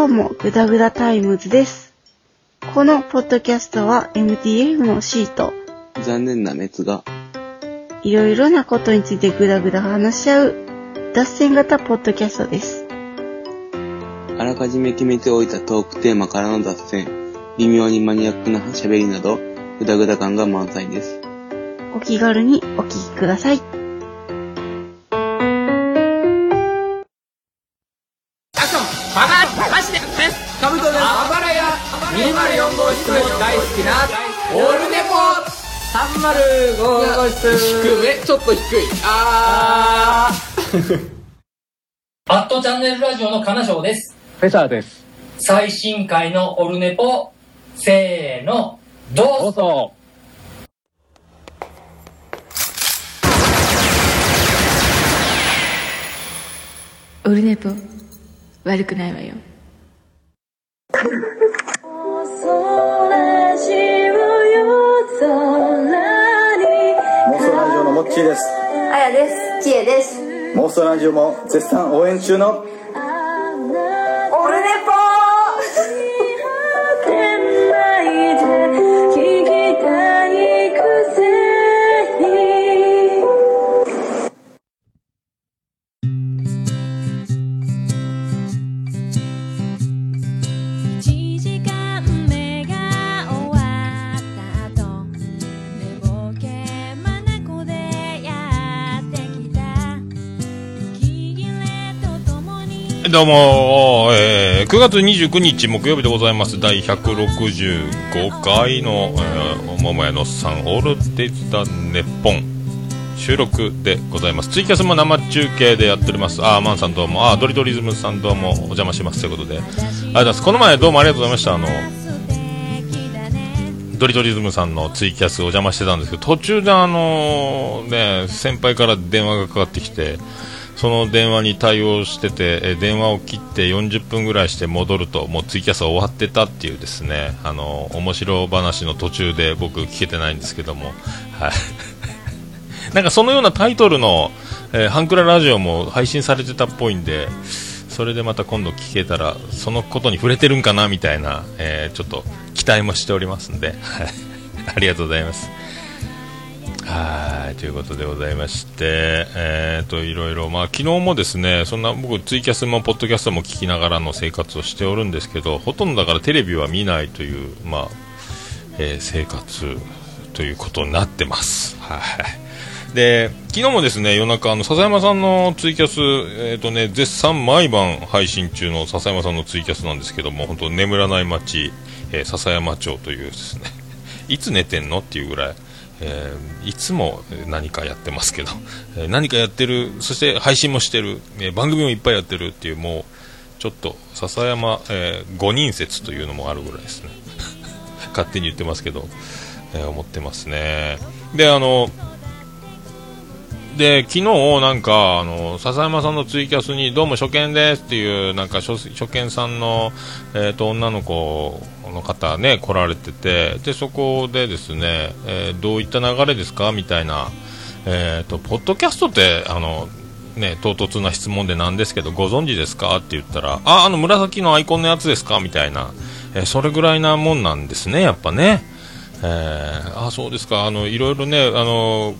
どうも、ぐだぐだタイムズです。このポッドキャストは MTF のシート、残念な滅が。いろいろなことについてぐだぐだ話し合う、脱線型ポッドキャストです。あらかじめ決めておいたトークテーマからの脱線、微妙にマニアックな喋りなど、ぐだぐだ感が満載です。お気軽にお聞きください。ポ305号室低めちょっと低いあアットチャンネルラジオの金賞です。フェザーです。最新回のオルネポ、せーの、どどうぞうぞ。オルネポ悪くないわよ妄ですあやです。ちえです。妄想ラジオも絶賛応援中のどうも、えー9月29日木曜日でございます。第165回の、えー、桃屋のおっさん、オールデイズ・ザ・ネッポン収録でございます。ツイキャスも生中継でやっております。あー、マンさんどうも、あー、ドリドリズムさんどうも、お邪魔しますということで。ありがとうございます。この前どうもありがとうございました。あの、ドリドリズムさんのツイキャスお邪魔してたんですけど、途中であのね、先輩から電話がかかってきて、その電話に対応してて、え電話を切って40分ぐらいして戻ると、もうツイキャスは終わってたっていうですね、あの面白話の途中で僕聞けてないんですけども、はい。なんかそのようなタイトルの、えーハンクララジオも配信されてたっぽいんで、それでまた今度聞けたら、そのことに触れてるんかなみたいな、えーちょっと期待もしておりますんで、はい。ありがとうございます。はい、ということでございまして、えーと、いろいろ、まあ、昨日もですね、そんな僕、ツイキャスもポッドキャストも聞きながらの生活をしておるんですけど、ほとんどだからテレビは見ないという、まあ、えー生活ということになってます。はい。で、昨日もですね、夜中、あの、笹山さんのツイキャス、えっ、とね、絶賛毎晩配信中の笹山さんのツイキャスなんですけども、本当眠らない街、えー笹山町というですね、いつ寝てんのっていうぐらい、えーいつも何かやってますけど、えー何かやってる、そして配信もしてる、えー番組もいっぱいやってるっていう、もう、ちょっと、笹山、え5人説というのもあるぐらいですね。勝手に言ってますけど、え思ってますね。で、あの、で、昨日なんか、あの、笹山さんのツイキャスに、どうも初見ですっていう、なんか初、初見さんの、えっ、と、女の子の方ね、来られてて、で、そこでですね、えーどういった流れですか？みたいな、えっ、と、ポッドキャストって、あの、ね、唐突な質問でなんですけど、ご存知ですか？って言ったら、あ、あの紫のアイコンのやつですか？みたいな、えそれぐらいなもんなんですね、やっぱね。えーあ、そうですか、あの、いろいろね、あの、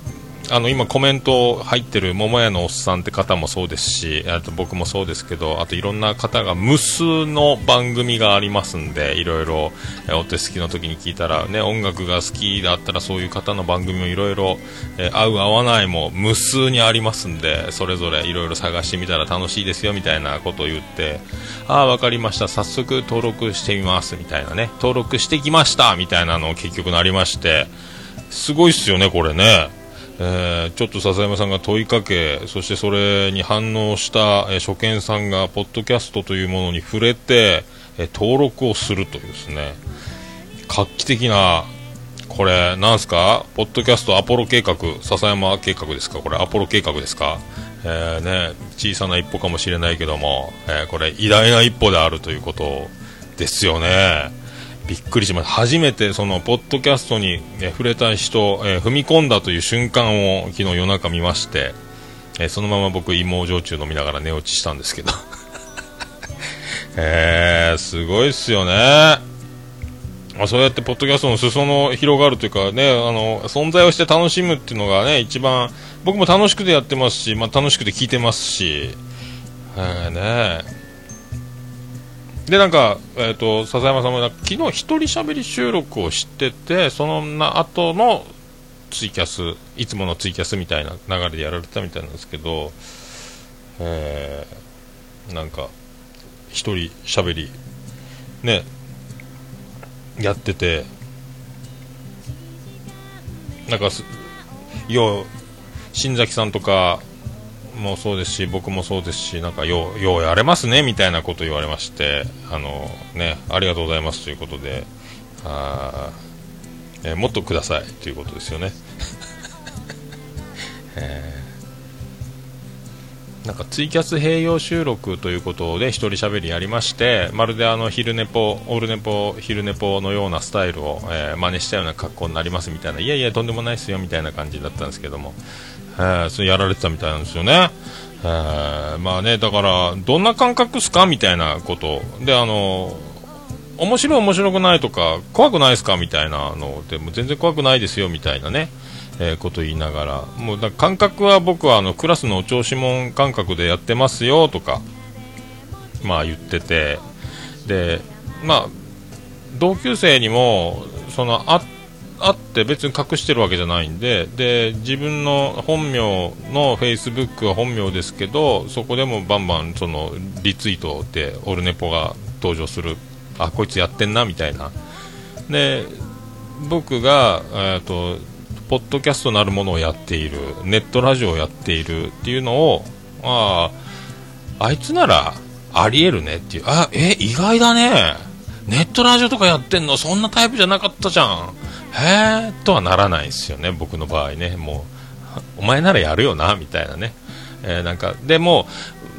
あの今コメント入ってる桃屋のおっさんって方もそうですしあと僕もそうですけどあといろんな方が無数の番組がありますんでいろいろお手すきの時に聞いたらね音楽が好きだったらそういう方の番組もいろいろ合う合わないも無数にありますんでそれぞれいろいろ探してみたら楽しいですよみたいなことを言ってああ分かりました早速登録してみますみたいなね登録してきましたみたいなのを結局なりましてすごいっすよねこれね。えーちょっと笹山さんが問いかけそしてそれに反応した、えー初見さんがポッドキャストというものに触れて、えー登録をするというですね。画期的なこれなんすか？ポッドキャストアポロ計画笹山計画ですか？これアポロ計画ですか、えーね、小さな一歩かもしれないけども、えこれ偉大な一歩であるということですよね。びっくりしました。初めてそのポッドキャストに、え触れた人、えー踏み込んだという瞬間を昨日夜中見まして、えーそのまま僕芋焼酎飲みながら寝落ちしたんですけど、へ えすごいっすよね。あそうやってポッドキャストの裾野広がるというかねあの存在をして楽しむっていうのがね一番僕も楽しくてやってますし、まあ、楽しくて聞いてますし。えーねでなんか、えー、と笹山さんも昨日一人喋り収録をしててそのな後のツイキャスいつものツイキャスみたいな流れでやられてたみたいなんですけど、えーなんか一人喋りねやっててなんかすよ新崎さんとかもそうですし僕もそうですしなんかようようやれますねみたいなこと言われましてあのねありがとうございますということであ、えーもっとくださいということですよね、えー。なんかツイキャス併用収録ということで一人喋りやりましてまるであの昼寝ぽオールネポ昼寝ぽのようなスタイルを、えー真似したような格好になりますみたいないやいやとんでもないですよみたいな感じだったんですけども、えーそれやられてたみたいなんですよね、えーまあねだからどんな感覚っすかみたいなこと。であの面白い面白くないとか怖くないですかみたいなのでも全然怖くないですよみたいなね。えーこと言いながらもうだ感覚は僕はあのクラスのお調子者感覚でやってますよとかまあ言っててでまあ同級生にもそのあって別に隠してるわけじゃないんでで自分の本名のフェイスブックは本名ですけどそこでもバンバンそのリツイートでオルネポが登場する。あこいつやってんなみたいな。で僕が、えー、とポッドキャストなるものをやっているネットラジオをやっているっていうのをあああいつならありえるねっていう。あえ意外だね。ネットラジオとかやってんの？そんなタイプじゃなかったじゃん。へえとはならないですよね。僕の場合ね。もうお前ならやるよなみたいなね、えーなんかでも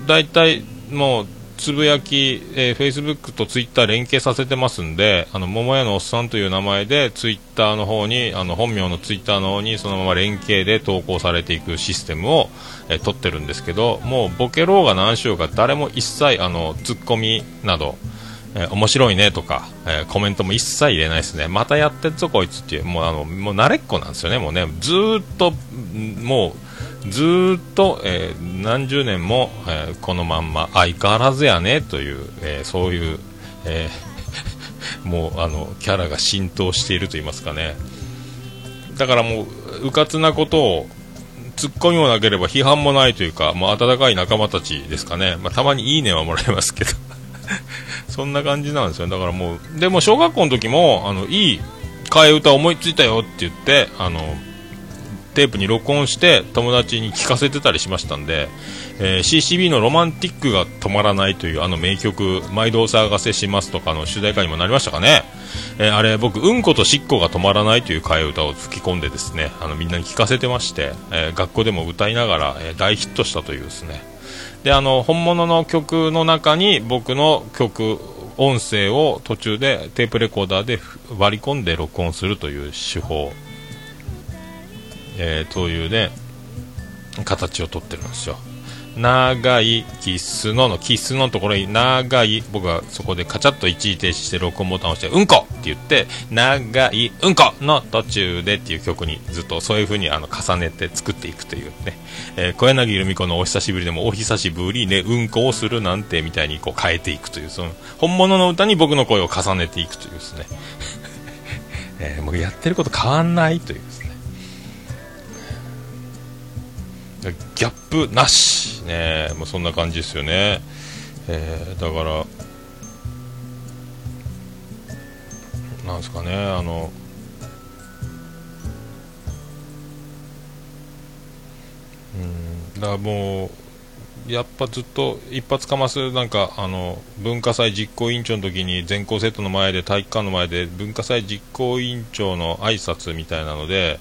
大体もうつぶやき、えー、Facebook と Twitter 連携させてますんで、あの桃屋のおっさんという名前で Twitter の方に、あの本名の Twitter の方にそのまま連携で投稿されていくシステムを、えー取ってるんですけど、もうボケろうが何しようが誰も一切あのツッコミなど、えー面白いねとか、えーコメントも一切入れないですね。またやってっぞこいつっていう、もうあの、もう慣れっこなんですよね。もうね、ずーっと、んもう、ずっと、えー何十年も、えーこのまんま相変わらずやねという、えーそういう、え もうあのキャラが浸透していると言いますかね。だからもううかつなことをツッコミもなければ批判もないというか、もう温かい仲間たちですかね、まあ、たまにいいねはもらえますけど。そんな感じなんですよ。だからもうでも小学校の時もあのいい替え歌思いついたよって言ってあのテープに録音して友達に聞かせてたりしましたんで、えー CCB の「ロマンティックが止まらない」というあの名曲「毎度お騒がせします」とかの主題歌にもなりましたかね、えーあれ僕「うんことしっこが止まらない」という替え歌を吹き込んでですねあのみんなに聞かせてまして、えー学校でも歌いながら、え大ヒットしたというですね。であの本物の曲の中に僕の曲音声を途中でテープレコーダーで割り込んで録音するという手法。えー、というね形をとってるんですよ。長いキスののキスのところに長い僕はそこでカチャッと一時停止して録音ボタンを押してうんこって言って長いうんこの途中でっていう曲にずっとそういう風にあの重ねて作っていくというね、えー小柳ルミ子のお久しぶりでもお久しぶりねうんこをするなんてみたいにこう変えていくというその本物の歌に僕の声を重ねていくというですね、えーもうやってること変わんないというですね。ギャップなし、ね、もうそんな感じですよね、えーだから、なんですかね、あの、うん、だからもう、やっぱずっと一発かます、なんかあの文化祭実行委員長の時に全校生徒の前で、体育館の前で、文化祭実行委員長の挨拶みたいなので、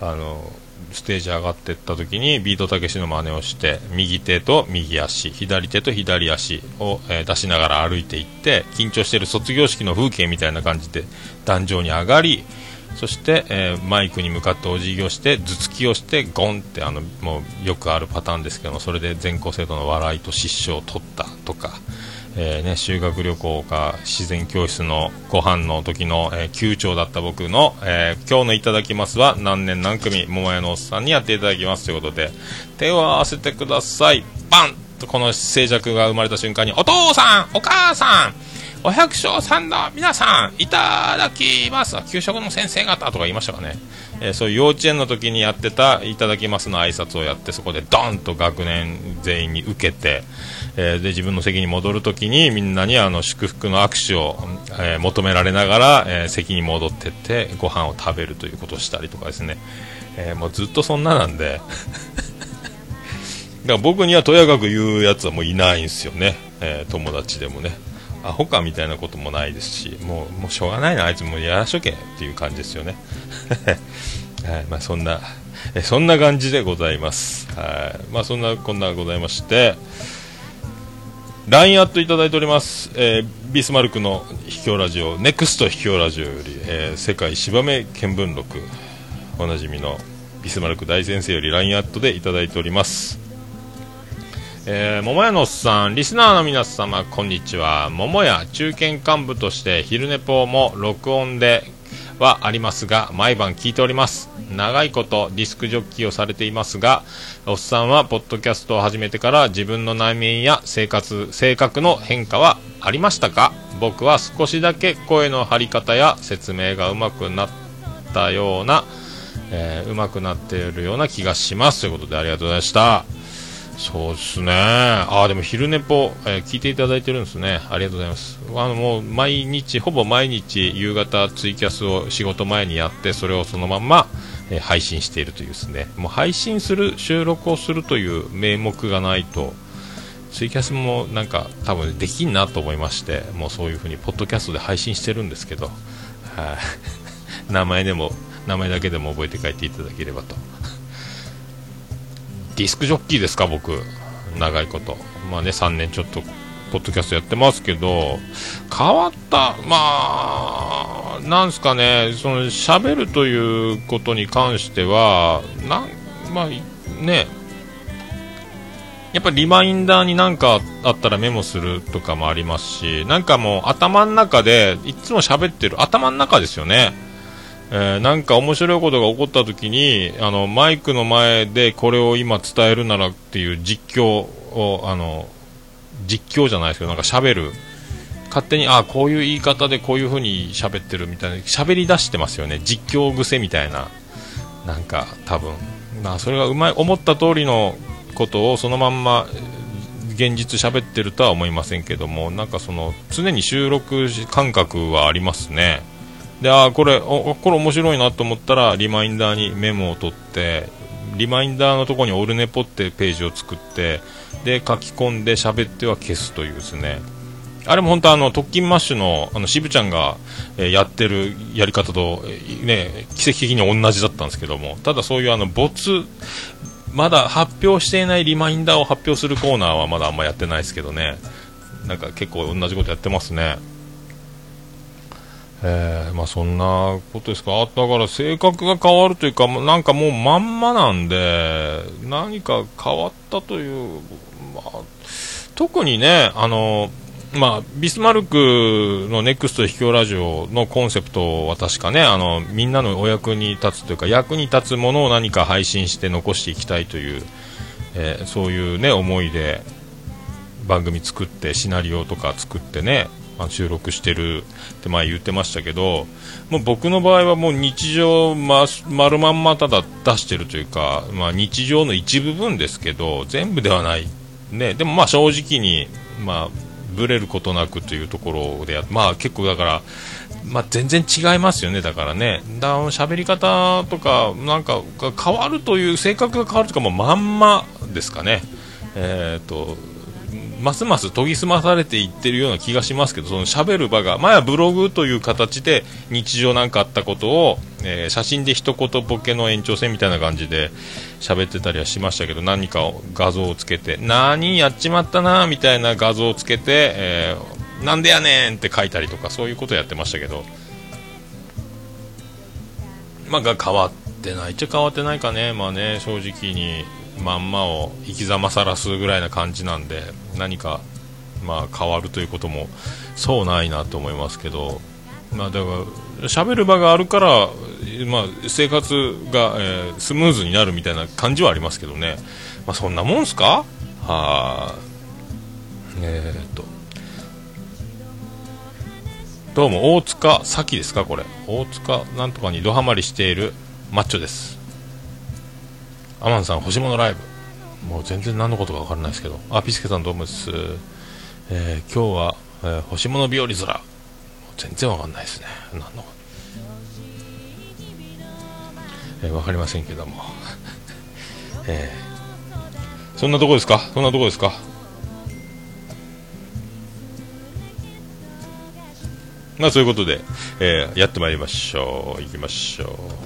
あのステージ上がっていった時にビートたけしの真似をして右手と右足左手と左足を、えー出しながら歩いていって緊張している卒業式の風景みたいな感じで壇上に上がりそして、えーマイクに向かってお辞儀をして頭突きをしてゴンってあのもうよくあるパターンですけどもそれで全校生徒の笑いと失笑を取ったとか、えーね、修学旅行か自然教室のご飯の時の、えー、級長だった僕の、えー今日のいただきますは何年何組桃屋のおっさんにやっていただきますということで手を合わせてください。バン！とこの静寂が生まれた瞬間にお父さんお母さんお百姓さんの皆さんいただきます。給食の先生方！とか言いましたかね、えーそういう幼稚園の時にやってたいただきますの挨拶をやってそこでドンと学年全員に受けて、えーで自分の席に戻るときにみんなにあの祝福の握手を、えー求められながら、えー席に戻ってってご飯を食べるということをしたりとかですね、えもうずっとそんななんで。だから僕にはとやかく言うやつはもういないんですよね、え友達でもね。アホかみたいなこともないですしもうもうしょうがないなあいつもやらしとけっていう感じですよね。はいまあ、そんなえそんな感じでございます。はいまあそんなこんなございまして LINE アットいただいております、えービスマルクの秘境ラジオネクスト秘境ラジオより、えー世界芝目見聞録おなじみのビスマルク大先生より LINE アットでいただいておりますえー、桃屋のおっさん、リスナーの皆様、こんにちは。桃屋中堅幹部として昼寝ぽも録音ではありますが、毎晩聞いております。長いことディスクジョッキーをされていますが、おっさんはポッドキャストを始めてから自分の内面や生活、性格の変化はありましたか？僕は少しだけ声の張り方や説明が上手くなったような、えー、上手くなっているような気がします。ということでありがとうございました。そうですね。ああ、でも昼寝ぽ、えー聞いていただいてるんですね。ありがとうございます。あの、もう毎日、ほぼ毎日夕方ツイキャスを仕事前にやって、それをそのまま、えー配信しているというですね。もう配信する、収録をするという名目がないと、ツイキャスもなんか多分できんなと思いまして、もうそういうふうにポッドキャストで配信してるんですけど、はい。名前でも、名前だけでも覚えて帰っていただければと。ディスクジョッキーですか、僕、長いこと、まあね、3年ちょっと、ポッドキャストやってますけど、変わった、まあ、なんすかね、その喋るということに関しては、なんまあ、ね、やっぱりリマインダーになんかあったらメモするとかもありますし、なんかもう頭の中でいつも喋ってる、頭の中ですよね。えーなんか面白いことが起こった時にあのマイクの前でこれを今伝えるならっていう実況をあの実況じゃないですけどなんか喋る。勝手にあこういう言い方でこういう風に喋ってるみたいな喋り出してますよね。実況癖みたいな。なんか多分。まあそれがうまい思った通りのことをそのまんま現実喋ってるとは思いませんけどもなんかその常に収録感覚はありますね。であこれこれ面白いなと思ったらリマインダーにメモを取ってリマインダーのところにオルネポってページを作ってで書き込んで喋っては消すというですね。あれも本当あの特勤マッシュのあの渋ちゃんが、えやってるやり方と、ね、奇跡的に同じだったんですけどもただそういうあの没まだ発表していないリマインダーを発表するコーナーはまだあんまやってないですけどね。なんか結構同じことやってますね。えーまあそんなことですか。あだから性格が変わるというかなんかもうまんまなんで何か変わったという、まあ、特にねあのまあ、ビスマルクのネクスト秘境ラジオのコンセプトは確かねあのみんなのお役に立つというか役に立つものを何か配信して残していきたいという、えーそういうね思いで番組作ってシナリオとか作ってね、あ、収録してるって前言ってましたけどもう僕の場合はもう日常ま丸まんまただ出してるというか、まあ、日常の一部分ですけど全部ではない、ね、でもまあ正直に、まあ、ぶれることなくというところでまあ結構だから、まあ、全然違いますよね。だからね。だ喋り方とかなんか変わるという性格が変わるとかもうまんまですかね。えー、とますます研ぎ澄まされていってるような気がしますけどその喋る場が前はブログという形で日常なんかあったことを、えー写真で一言ボケの延長線みたいな感じで喋ってたりはしましたけど何かを画像をつけて何やっちまったなみたいな画像をつけて、えーなんでやねんって書いたりとかそういうことやってましたけどまあが変わってないっちゃ変わってないかねまあね正直に。まんまを生き様さらすぐらいな感じなんで何かまあ、変わるということもそうないなと思いますけど、まあ、だから喋る場があるから、まあ、生活が、えースムーズになるみたいな感じはありますけどね、まあ、そんなもんすか？はーえーっと。どうも大塚咲ですかこれ。大塚なんとかにドハマりしているマッチョです。アマンさん星物ライブ。もう全然何のことか分からないですけど。あピスケさんどうもです、えー今日は、えー星物日和空。全然分かんないですね。何のえー、分かりませんけども。えーそんなとこですか？そんなとこですか？まあそういうことで、えーやってまいりましょう。行きましょう。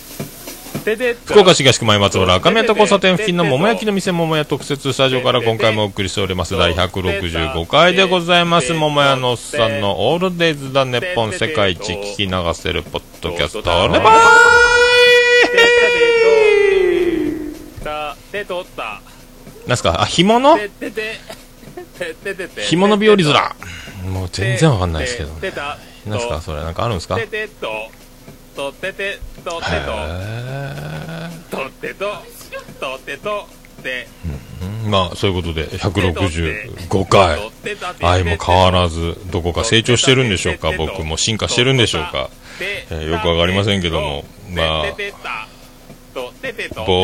福岡市東区前松原赤宮と交差点付近の桃焼きの店桃屋特設スタジオから今回もお送りしております。第165回でございます桃屋のおっさんのオールデイズ・だネッポン世界一聞き流せるポッドキャストレバーなんすか？あ干物？干物日和面。もう全然わかんないですけどね。なんすかそれ？なんかあるんですか？ててと。とててと。ととてと。とてとてーまあそういうことで165回。愛も変わらずどこか成長してるんでしょうか？僕も進化してるんでしょうか、えーよくわかりませんけども。まあ。ぼ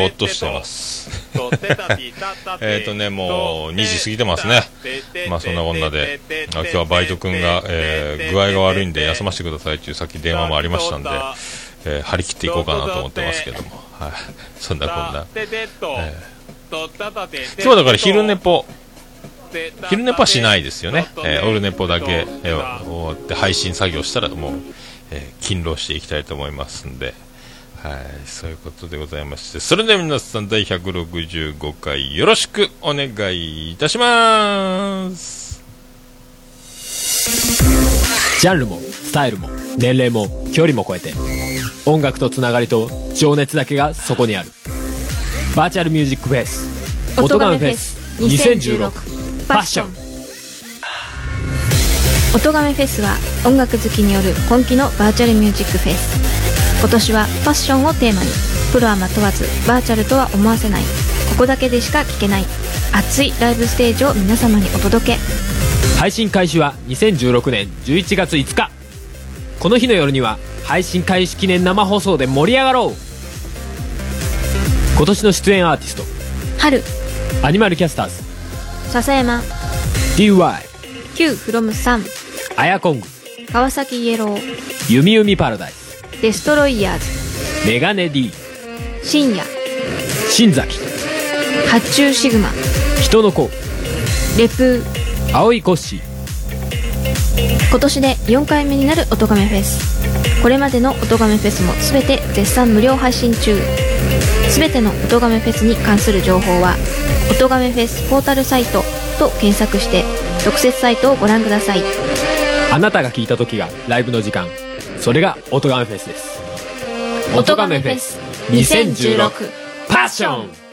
ーっとしてます。えっとねもう2時過ぎてますね。まあそんなこんなであ今日はバイト君が、えー具合が悪いんで休ませてくださいっていうさっき電話もありましたんで、えー張り切っていこうかなと思ってますけども、はい、そんなこんな、えー。今日はだから昼寝ぽ。昼寝ぽはしないですよね、えーオルネポだけ、えー終わって配信作業したらもう、えー勤労していきたいと思いますんで、はい、そういうことでございまして。それでは皆さん第165回よろしくお願いいたしますジャンルもスタイルも年齢も距離も超えて音楽とつながりと情熱だけがそこにある。バーチャルミュージックフェス音ガメフェス2016パッション音亀フェスは音楽好きによる本気のバーチャルミュージックフェス。今年はファッションをテーマに。プロアマ問わずバーチャルとは思わせない。ここだけでしか聴けない。熱いライブステージを皆様にお届け配信開始は2016年11月5日。この日の夜には配信開始記念生放送で盛り上がろう。今年の出演アーティスト。春。アニマルキャスターズ。笹山。DY Q from 3アヤコング。川崎イエロー。ユミユミパラダイス。デストロイヤーズ。メガネ D 深夜。新崎。発注シグマ。人の子。レプー青いコッシー今年で4回目になる音亀フェス。これまでの音亀フェスも全て絶賛無料配信中。全ての音亀フェスに関する情報は「音亀フェスポータルサイト」と検索して特設サイトをご覧ください。あなたが聞いた時がライブの時間。それが音ガメフェスです。音亀フェス2016パッション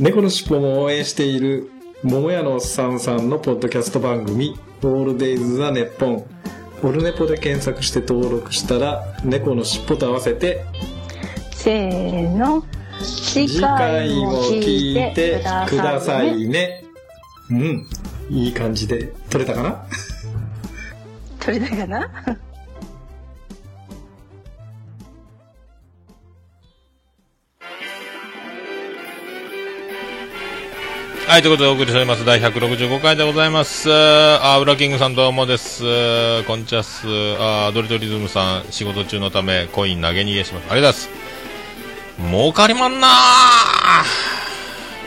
猫のしっぽも応援している桃屋のおっさんさんのポッドキャスト番組「オールデイズ・ザ・ネッポン」オルネポで検索して登録したら猫のしっぽと合わせてせーの次次回も聞いてくださいね。うん。いい感じで撮れたかな？取れたかな？はい、ということでお送りしております。第165回でございます。あ、ウラキングさんどうもです。こんちゃす。あ、ドリトリズムさん、仕事中のため、コイン投げ逃げします。ありがとうございます。儲かりまんなあ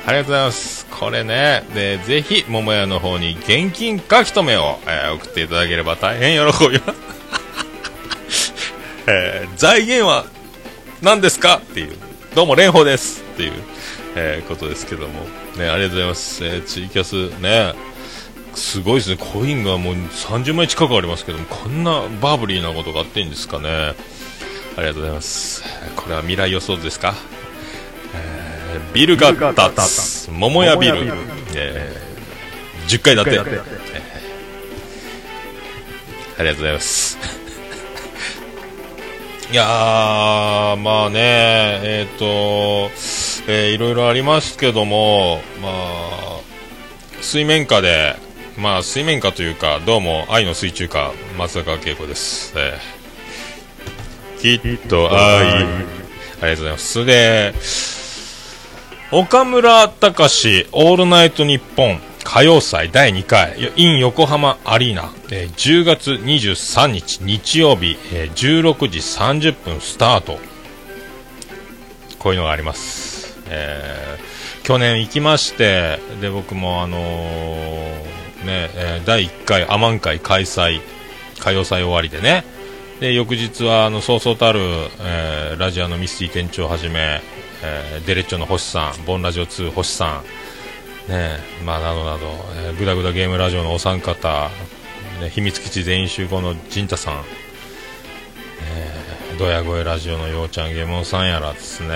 りがとうございます。これね。で、ぜひ、桃屋の方に現金書き留めを、えー送っていただければ大変喜びます。えー財源は何ですか？っていう。どうも、蓮舫ですっていう、えーことですけども。ね、ありがとうございます。えーツイキャスね、すごいですね。コインがもう30枚近くありますけども、こんなバブリーなことがあっていいんですかね。ありがとうございます。これは未来予想図ですか？えービルが建つ。桃屋ビル。えー10階建て。えーありがとうございます。いやー、まあね、えっ、と、えーいろいろありますけども、まあ、水面下で、まあ水面下というか、どうも愛の水中歌、松坂慶子です。えーきっと愛。ありがとうございます。それで、岡村隆史オールナイトニッポン歌謡祭第2回 in 横浜アリーナ、えー10月23日日曜日、えー16時30分スタートこういうのがあります、えー去年行きましてで僕もあのーね、えー第1回アマン会開催歌謡祭終わりでね。で翌日はあのそうそうたる、えーラジオのミスティ店長をはじめ、えーデレッチョの星さんボンラジオ2星さんねまあ、などなど、えー、グダグダゲームラジオのお三方、ね、秘密基地全員集合の陣太さん、ドヤ声ラジオのようちゃんゲモンさんやらですね、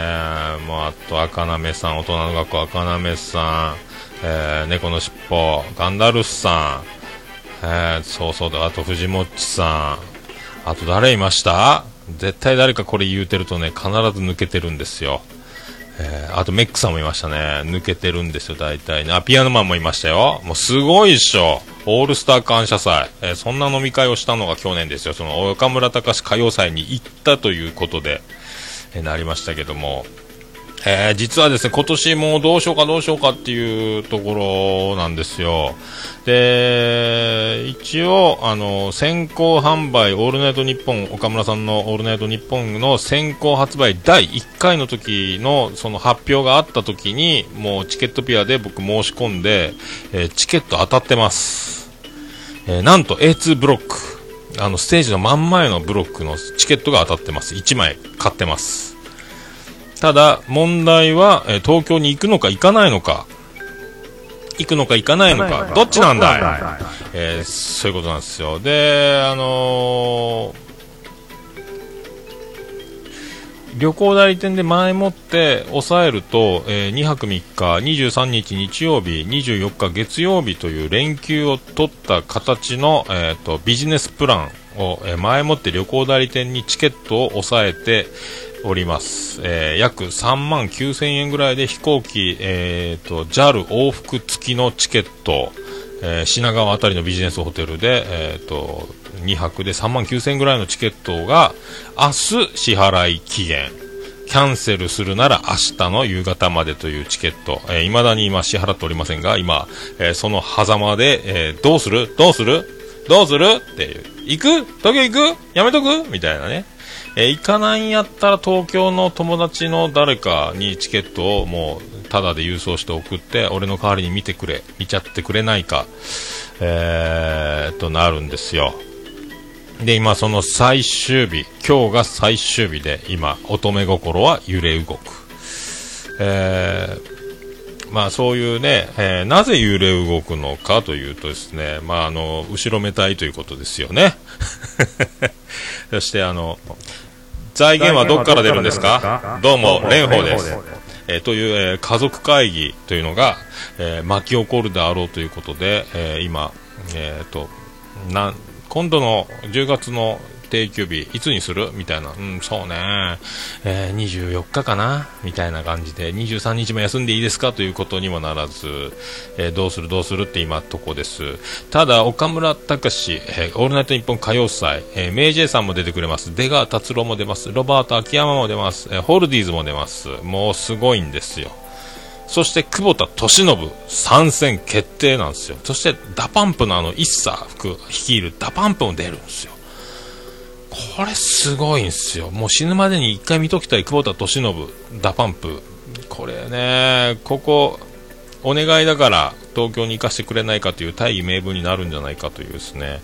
もうあと赤なめさん、大人の学校赤なめさん、えー、猫のしっぽ、ガンダルスさん、えー、そうそうだ、あと藤もっちさん、あと誰いました？絶対誰かこれ言うてるとね、必ず抜けてるんですよ。えーあとメックさんもいましたね。抜けてるんですよ、大体ね。あ、ピアノマンもいましたよ。もうすごいっしょ。オールスター感謝祭。えーそんな飲み会をしたのが去年ですよ。その岡村隆史歌謡祭に行ったということで、えーなりましたけども。えー実はですね、今年もどうしようかどうしようかっていうところなんですよ。で、一応、あの、先行販売、オールナイトニッポン、岡村さんのオールナイトニッポンの先行発売第1回の時の、その発表があった時に、もうチケットピアで僕申し込んで、えーチケット当たってます。えーなんと A2 ブロック、あの、ステージの真ん前のブロックのチケットが当たってます。1枚買ってます。ただ、問題は、えー東京に行くのか行かないのか、行くのか行かないのか、どっちなんだ？い、えーそういうことなんですよ。で、あのー旅行代理店で前もって抑えると、え2泊3日、23日日曜日、24日月曜日という連休を取った形の、えー、とビジネスプランを、えー前もって旅行代理店にチケットを抑えております。えー約3万9000円ぐらいで飛行機、えー、と JAL 往復付きのチケット、えー品川あたりのビジネスホテルで、えー、と2泊で3万9000円ぐらいのチケットが明日支払い期限。キャンセルするなら明日の夕方までというチケット、えー未だに今支払っておりませんが、今、えーその狭間で、えーどうする？どうする？どうする？って。行く？東京行く？やめとく？みたいなね。え行かないんやったら東京の友達の誰かにチケットをもうタダで郵送して送って、俺の代わりに見てくれ、見ちゃってくれないか、えー、となるんですよ。で、今その最終日、今日が最終日で、今、乙女心は揺れ動く。えー、まあそういうね、えーなぜ揺れ動くのかというとですね、まああの、後ろめたいということですよね。そしてあの、財源はどこから出るんですか？どうも、蓮舫です。えーという、えー家族会議というのが、えー巻き起こるであろうということで、えー今、えーと、なん、今度の10月の定休日、いつにする？みたいな。うん、そうね。えー24日かな？みたいな感じで、23日も休んでいいですか？ということにもならず、えーどうする？どうする？って今とこです。ただ、岡村隆史、えーオールナイトニッポン歌謡祭、えー、 May J. さんも出てくれます。出川哲朗も出ます。ロバート秋山も出ます。えーホールディーズも出ます。もうすごいんですよ。そして久保田利伸参戦決定なんですよ。そして DA PUMP のあの ISSA 率いる DA PUMP も出るんですよ。これすごいんすよ。もう死ぬまでに一回見ときたい。久保田利伸 DA PUMP。これね、ここ、お願いだから東京に行かせてくれないかという大義名分になるんじゃないかというですね、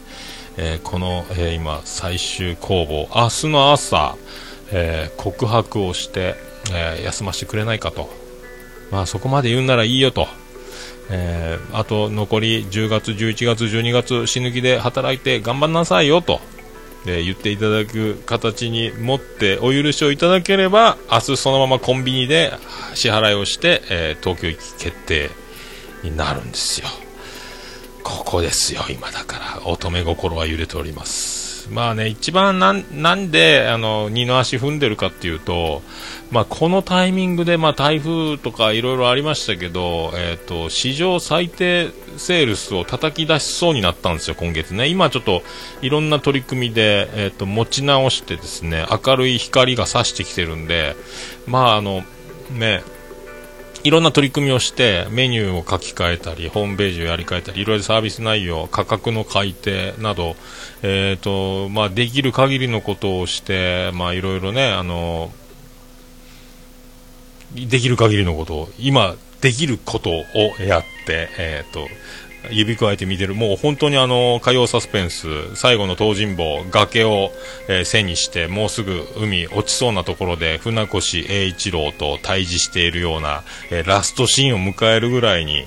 えーこの、えー今最終公募明日の朝、えー告白をして、え休ませてくれないかと。まあそこまで言うならいいよと、えあと残り10月11月12月死ぬ気で働いて頑張んなさいよと。で言っていただく形に持ってお許しをいただければ明日そのままコンビニで支払いをして、えー東京行き決定になるんですよ。ここですよ今だから。乙女心は揺れております。まあね一番なんなんであの二の足踏んでるかっていうとまあ、このタイミングで、まあ、台風とかいろいろありましたけど、えー、と史上最低セールスを叩き出しそうになったんですよ、今月ね。今ちょっといろんな取り組みで、えー、と持ち直してですね明るい光が差してきてるんで、まああのね、いろんな取り組みをしてメニューを書き換えたりホームページをやり替えたりいろいろサービス内容価格の改定など、えーとまあ、できる限りのことをしてまあいろいろねあのできる限りのことを今できることをやって、えー、と指くわえて見てる。もう本当にあの火曜サスペンス最後の東尋坊崖を、えー背にしてもうすぐ海落ちそうなところで船越英一郎と対峙しているような、えーラストシーンを迎えるぐらいに、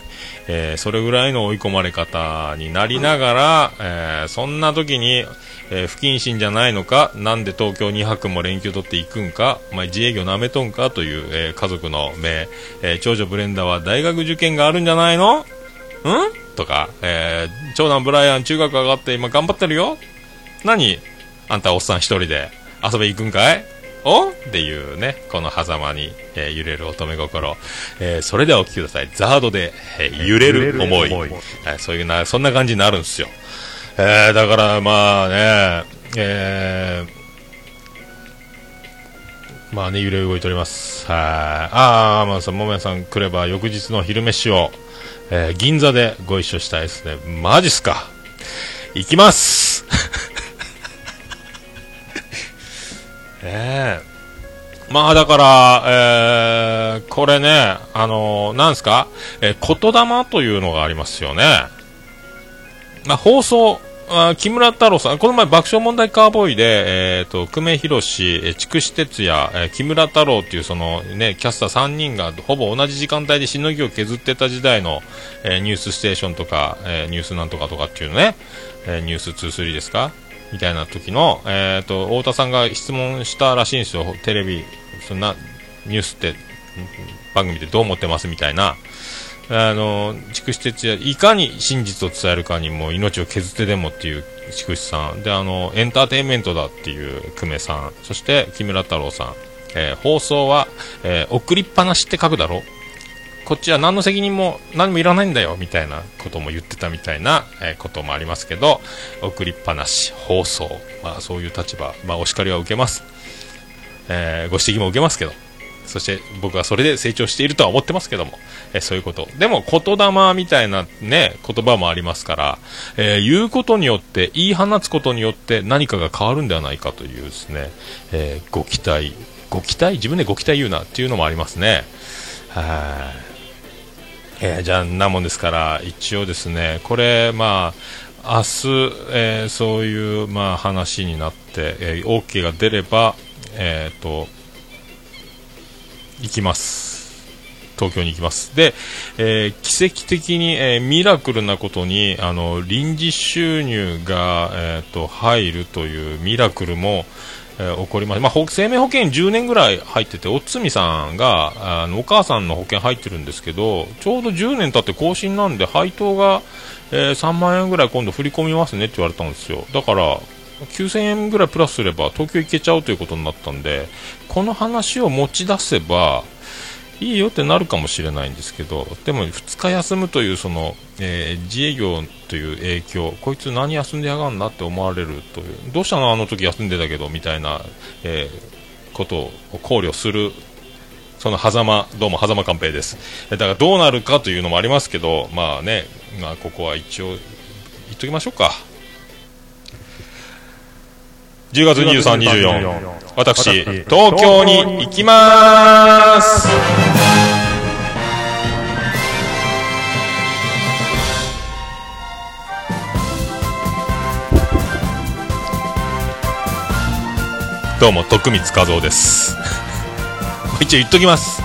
えーそれぐらいの追い込まれ方になりながら、えーそんな時に、え不謹慎じゃないのかなんで東京2泊も連休取って行くんかお前自営業なめとんかという、え家族の目、え長女ブレンダーは大学受験があるんじゃないの？ん？とか、えー長男ブライアン中学上がって今頑張ってるよ？何？あんたおっさん一人で遊び行くんかい？お？っていうね、この狭間に、えー揺れる乙女心。えーそれではお聞きください。ザードで、えー揺れる思い。はいそういうな、そんな感じになるんですよ。えーだからまあね、えーまあね、揺れ動いております。はい。ああ、まあさん、ももやさん来れば翌日の昼飯を、えー銀座でご一緒したいですね。マジっすか。行きます ええまあだから、えーこれね、あのーなんすか、えー言霊というのがありますよね。まあ、放送、あ木村太郎さん、この前爆笑問題カーボーイで、えっ、と、久米宏、え筑紫哲也、えー木村太郎っていうそのね、キャスター3人がほぼ同じ時間帯でしのぎを削ってた時代の、えーニュースステーションとか、えーニュースなんとかとかっていうのね、えーニュース23ですか？みたいな時の、えっ、と、太田さんが質問したらしいんですよ、テレビ、そんな、ニュースって、番組でどう思ってます？みたいな。あの、筑紫哲也、いかに真実を伝えるかにも命を削ってでもっていう筑紫さん。で、あの、エンターテインメントだっていう久米さん。そして、木村太郎さん。えー放送は、えー送りっぱなしって書くだろ？こっちは何の責任も何もいらないんだよみたいなことも言ってたみたいな、えーこともありますけど送りっぱなし放送、まあ、そういう立場、まあ、お叱りは受けます、えご指摘も受けますけどそして僕はそれで成長しているとは思ってますけども、えそういうこと。でも言霊みたいなね言葉もありますから、えー言うことによって言い放つことによって何かが変わるんではないかというですね、えーご期待ご期待自分でご期待言うなっていうのもありますね。はい。えーじゃあなもんですから一応ですねこれまあ明日、えそういうまあ話になって、え OK が出ればえっ、と行きます。東京に行きます。で、えー奇跡的に、えーミラクルなことにあの臨時収入が、えー、と入るというミラクルも、えー起こりました、まあ、生命保険10年ぐらい入ってておつみさんがあのお母さんの保険入ってるんですけどちょうど10年経って更新なんで配当が、えー3万円ぐらい今度振り込みますねって言われたんですよ。だから9000円ぐらいプラスすれば東京行けちゃうということになったんでこの話を持ち出せばいいよってなるかもしれないんですけどでも2日休むというその、えー自営業という影響こいつ何休んでやがんなって思われるというどうしたのあの時休んでたけどみたいな、えーことを考慮するその狭間どうも狭間寛平です。だからどうなるかというのもありますけどまあね、まあ、ここは一応言っときましょうか。10月23、24、私、東京に行きまーすどうも、徳光和夫です。一応言っときます。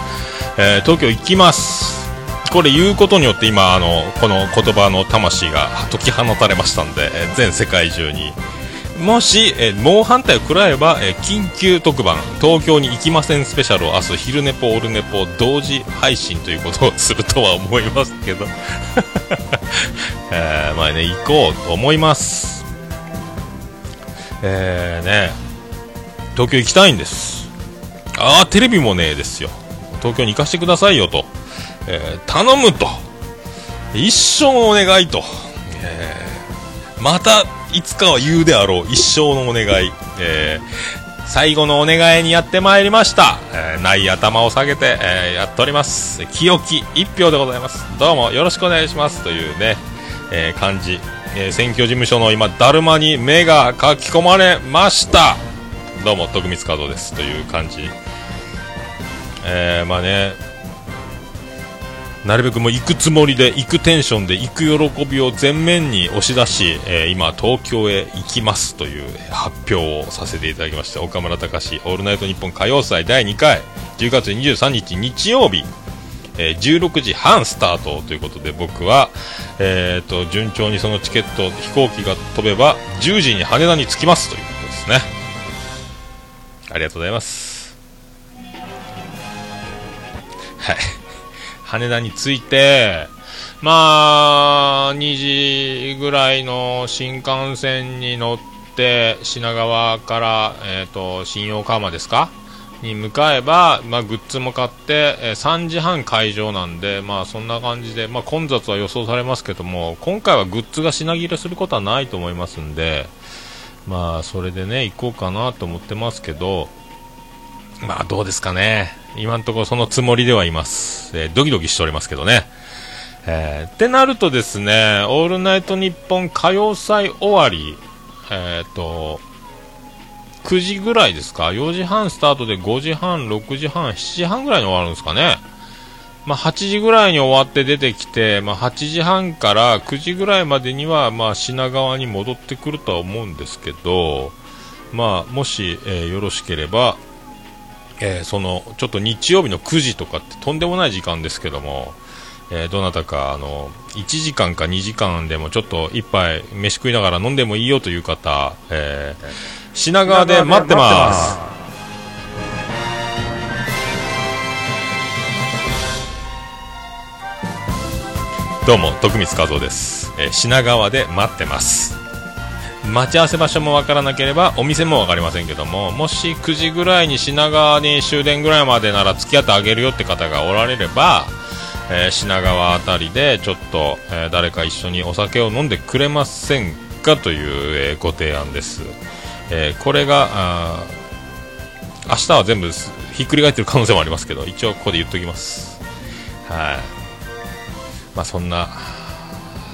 えー、東京行きます。これ言うことによって今、あの、この言葉の魂が解き放たれましたんで、全世界中に。もし、え猛反対を食らえば、え緊急特番、東京に行きませんスペシャルを明日、昼寝ぽ、オルネポ、同時配信ということをするとは思いますけど。えーまあね、行こうと思います。えーね、東京行きたいんです。ああ、テレビもねえですよ。東京に行かせてくださいよと。えー頼むと。一生のお願いと。えーまた、いつかは言うであろう。一生のお願い。えー最後のお願いにやってまいりました。えーない頭を下げて、えーやっております。清き一票でございます。どうもよろしくお願いします。というね、えー感じ。えー選挙事務所の今、だるまに目が書き込まれました。どうも、徳光和夫です。という感じ。えー、まあね、なるべくもう行くつもりで、行くテンションで、行く喜びを前面に押し出し、えー今、東京へ行きますという発表をさせていただきました。岡村隆史、オールナイトニッポン歌謡祭第2回、10月23日日曜日、えー16時半スタートということで、僕は、えー、と、順調にそのチケット、飛行機が飛べば、10時に羽田に着きますということですね。ありがとうございます。はい。羽田に着いて、まあ、2時ぐらいの新幹線に乗って、品川から、えっ、と、新洋川間ですか？に向かえば、まあ、グッズも買って、えー3時半会場なんで、まあ、そんな感じで、まあ、混雑は予想されますけども、今回はグッズが品切れすることはないと思いますんで、まあ、それでね、行こうかなと思ってますけど、まあ、どうですかね。今のところそのつもりではいます。えードキドキしておりますけどね。えーってなるとですね、オールナイトニッポン歌謡祭終わり、えっ、と、9時ぐらいですか ?4 時半スタートで5時半、6時半、7時半ぐらいに終わるんですかね。まあ、8時ぐらいに終わって出てきて、まあ、8時半から9時ぐらいまでには、まあ、品川に戻ってくるとは思うんですけど、まあ、もし、えーよろしければ、えーそのちょっと日曜日の9時とかってとんでもない時間ですけども、えーどなたかあの1時間か2時間でもちょっと一杯飯食いながら飲んでもいいよという方、えー品川で待ってます。どうも徳光和夫です、えー品川で待ってます待ち合わせ場所もわからなければお店もわかりませんけどももし9時ぐらいに品川に終電ぐらいまでなら付き合ってあげるよって方がおられれば、えー品川あたりでちょっと、えー誰か一緒にお酒を飲んでくれませんかという、えーご提案です、えこれが明日は全部ひっくり返ってる可能性もありますけど一応ここで言っときます。はい。まあそんな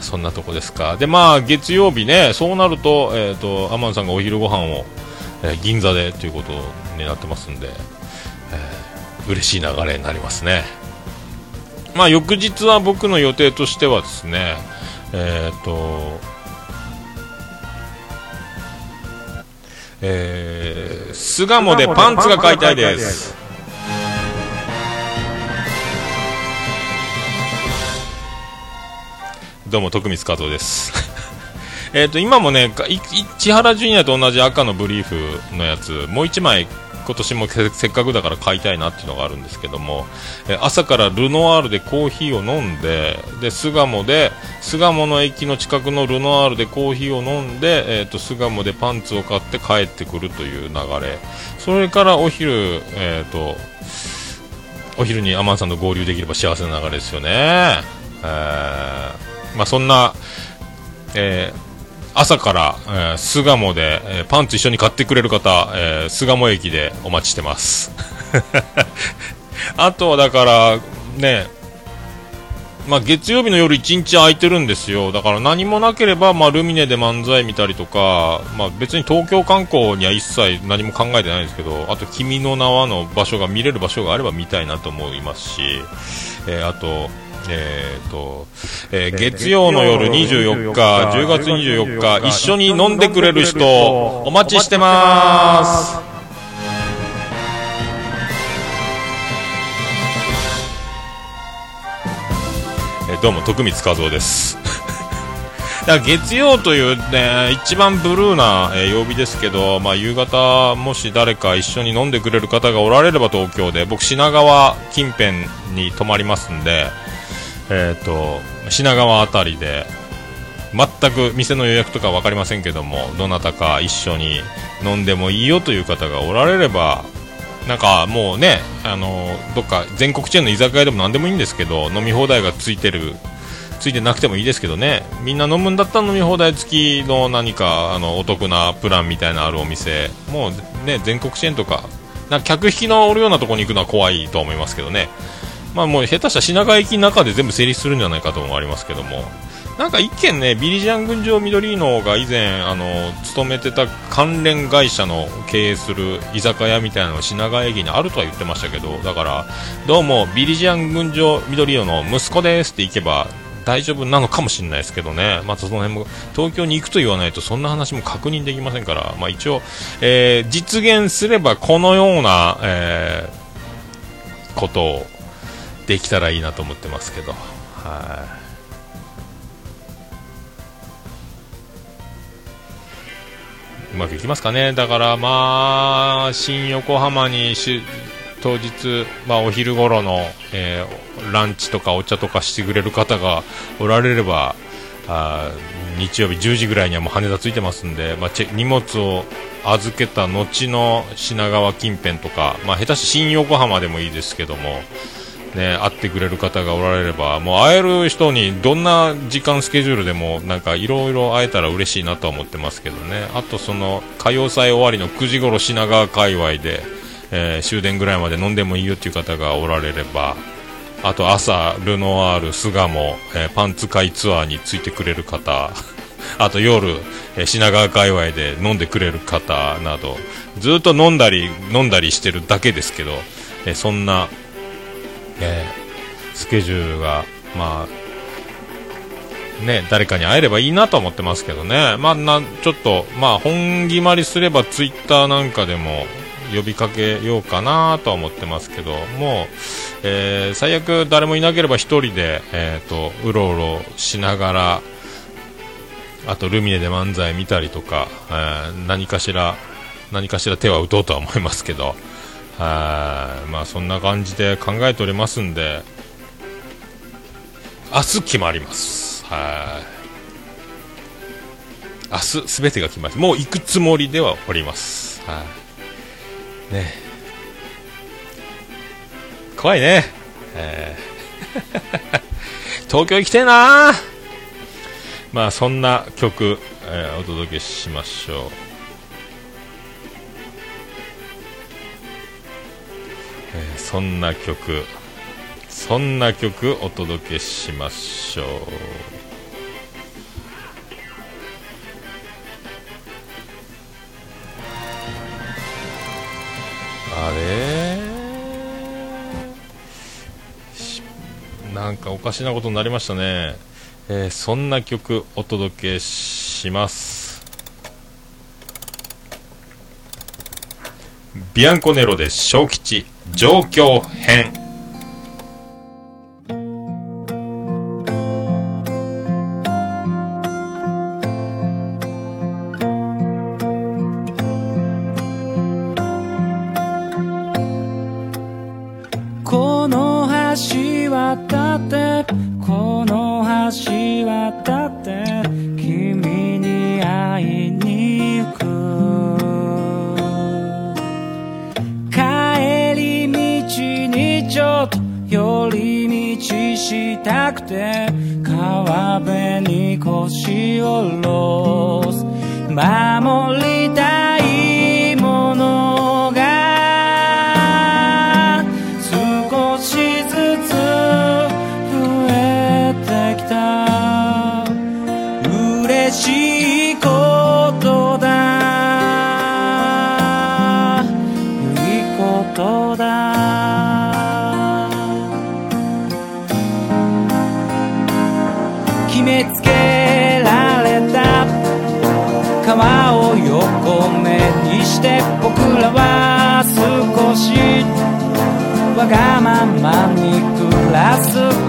そんなとこですか。で、まあ、月曜日ね、そうなると、えっ、と、アマンさんがお昼ご飯を、えー銀座でということになってますんで、えー嬉しい流れになりますね。まあ、翌日は僕の予定としてはですね、えっ、と、えー、巣鴨でパンツが買いたいです。どうも徳光和夫です えっと今もね千原ジュニアと同じ赤のブリーフのやつもう1枚今年もせっかくだから買いたいなっていうのがあるんですけども、朝からルノワールでコーヒーを飲んでで巣鴨で巣鴨の駅の近くのルノワールでコーヒーを飲んで、えー、と巣鴨でパンツを買って帰ってくるという流れそれからお昼、えー、とお昼にアマンさんと合流できれば幸せな流れですよね。えーまあ、そんな、えー朝から、えー巣鴨で、えーパンツ一緒に買ってくれる方、えー巣鴨駅でお待ちしてます。あとはだから、ね、まあ、月曜日の夜1日空いてるんですよ。だから何もなければ、まあ、ルミネで漫才見たりとか、まあ、別に東京観光には一切何も考えてないんですけど、あと、君の名はの場所が見れる場所があれば見たいなと思いますし、えーあと、えーとえー、月曜の夜24日、10月24日、一緒に飲んでくれる人、お待ちしてます。えー、どうも、徳光和夫です。月曜という、ね、一番ブルーな、えー、曜日ですけど、まあ、夕方、もし誰か一緒に飲んでくれる方がおられれば東京で僕、品川近辺に泊まりますんで、えっ、と品川あたりで全く店の予約とか分かりませんけどもどなたか一緒に飲んでもいいよという方がおられればなんかもうねあのどっか全国チェーンの居酒屋でも何でもいいんですけど飲み放題がついてるついてなくてもいいですけどね。みんな飲むんだったら飲み放題付きの何かあのお得なプランみたいなあるお店もうね全国チェーンとかなんか客引きのおるようなとこに行くのは怖いと思いますけどね。まあもう下手した品川駅の中で全部成立するんじゃないかともありますけども。なんか一件ね、ビリジャン群青緑のが以前、あの、勤めてた関連会社の経営する居酒屋みたいなのが品川駅にあるとは言ってましたけど、だから、どうも、ビリジャン群青緑のの息子ですって行けば、大丈夫なのかもしれないですけどね、またその辺も、東京に行くと言わないと、そんな話も確認できませんから、まあ一応、えー実現すればこのような、えーことをできたらいいなと思ってますけど、はい。うまくいきますかね、だからまあ、新横浜にし当日、まあ、お昼頃の、えーランチとかお茶とかしてくれる方がおられれば、あ日曜日10時ぐらいにはもう羽田ついてますんで、まあ、チェ荷物を預けた後の品川近辺とか、まあ、下手し新横浜でもいいですけども、ね、会ってくれる方がおられれば、もう会える人にどんな時間スケジュールでもなんかいろいろ会えたら嬉しいなとは思ってますけどね。あとその歌謡祭終わりの9時頃品川界隈で、えー終電ぐらいまで飲んでもいいよっていう方がおられれば、あと朝、ルノワール、巣鴨、えーパンツ会ツアーについてくれる方、あと夜、えー品川界隈で飲んでくれる方など、ずっと飲んだり、飲んだりしてるだけですけど、えーそんな、えースケジュールが、まあ、ね、誰かに会えればいいなと思ってますけどね。まあ、な、ちょっと、まあ、本決まりすればツイッターなんかでも呼びかけようかなとは思ってますけど、もう、えー最悪誰もいなければ一人で、えっ、と、うろうろしながら、あとルミネで漫才見たりとか、えー何かしら、何かしら手は打とうとは思いますけど、はいまあそんな感じで考えておりますんで、明日決まります。はい明日すべてが決まります。もう行くつもりではおります。はいね怖いね。えー 東京行きてえなまあそんな曲、えーお届けしましょう。えーそんな曲そんな曲お届けしましょう。あれ？なんかおかしなことになりましたね、えーそんな曲お届けします。ビアンコネロで小吉。状況編。したくて川辺に腰を下ろす。守りたい。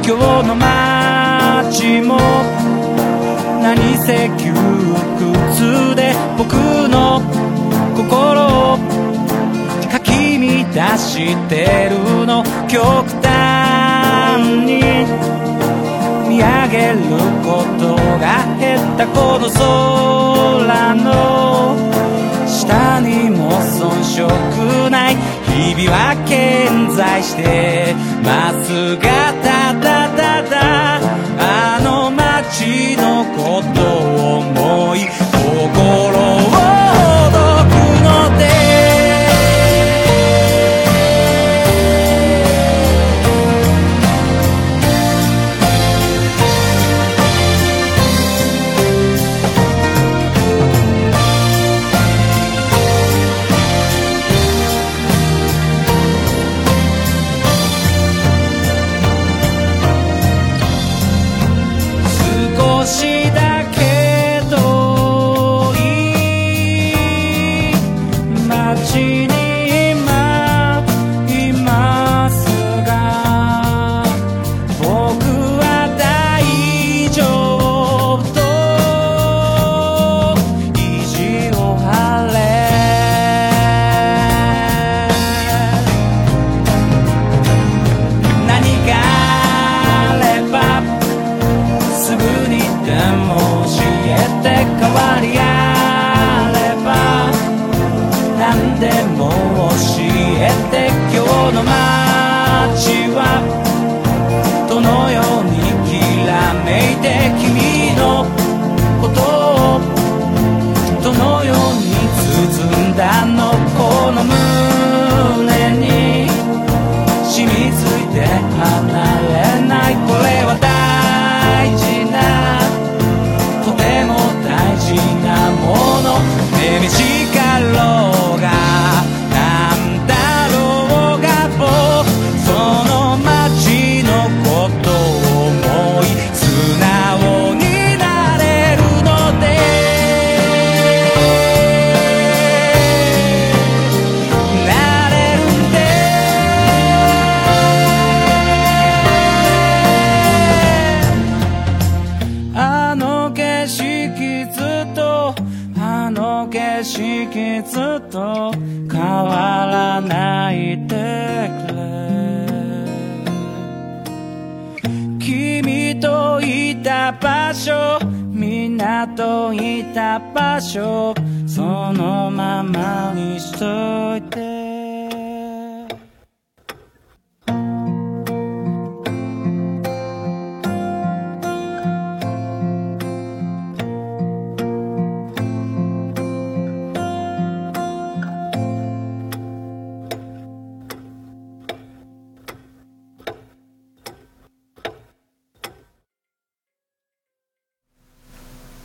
京の街も何せ窮屈で僕の心をかき乱してるの。極端に見上げることが減ったこの空の下にも遜色ない。日々は健在してますがただただ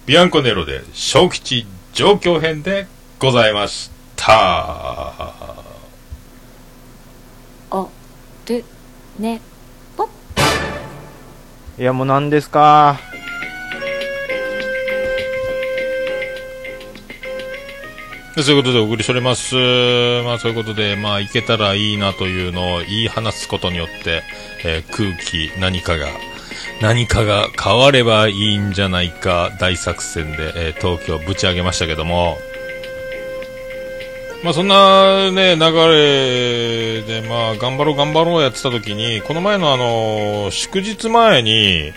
ビアンコネロで小吉状況編でございました。おるねぽいやもう何ですか？でそういうことでお送りしております。まあそういうことで、まあいけたらいいなというのを言い放つことによって、えー空気、何かが、何かが変わればいいんじゃないか大作戦で、えー東京ぶち上げましたけども、まあそんなね、流れで、まあ頑張ろう頑張ろうやってた時に、この前のあの、祝日前に、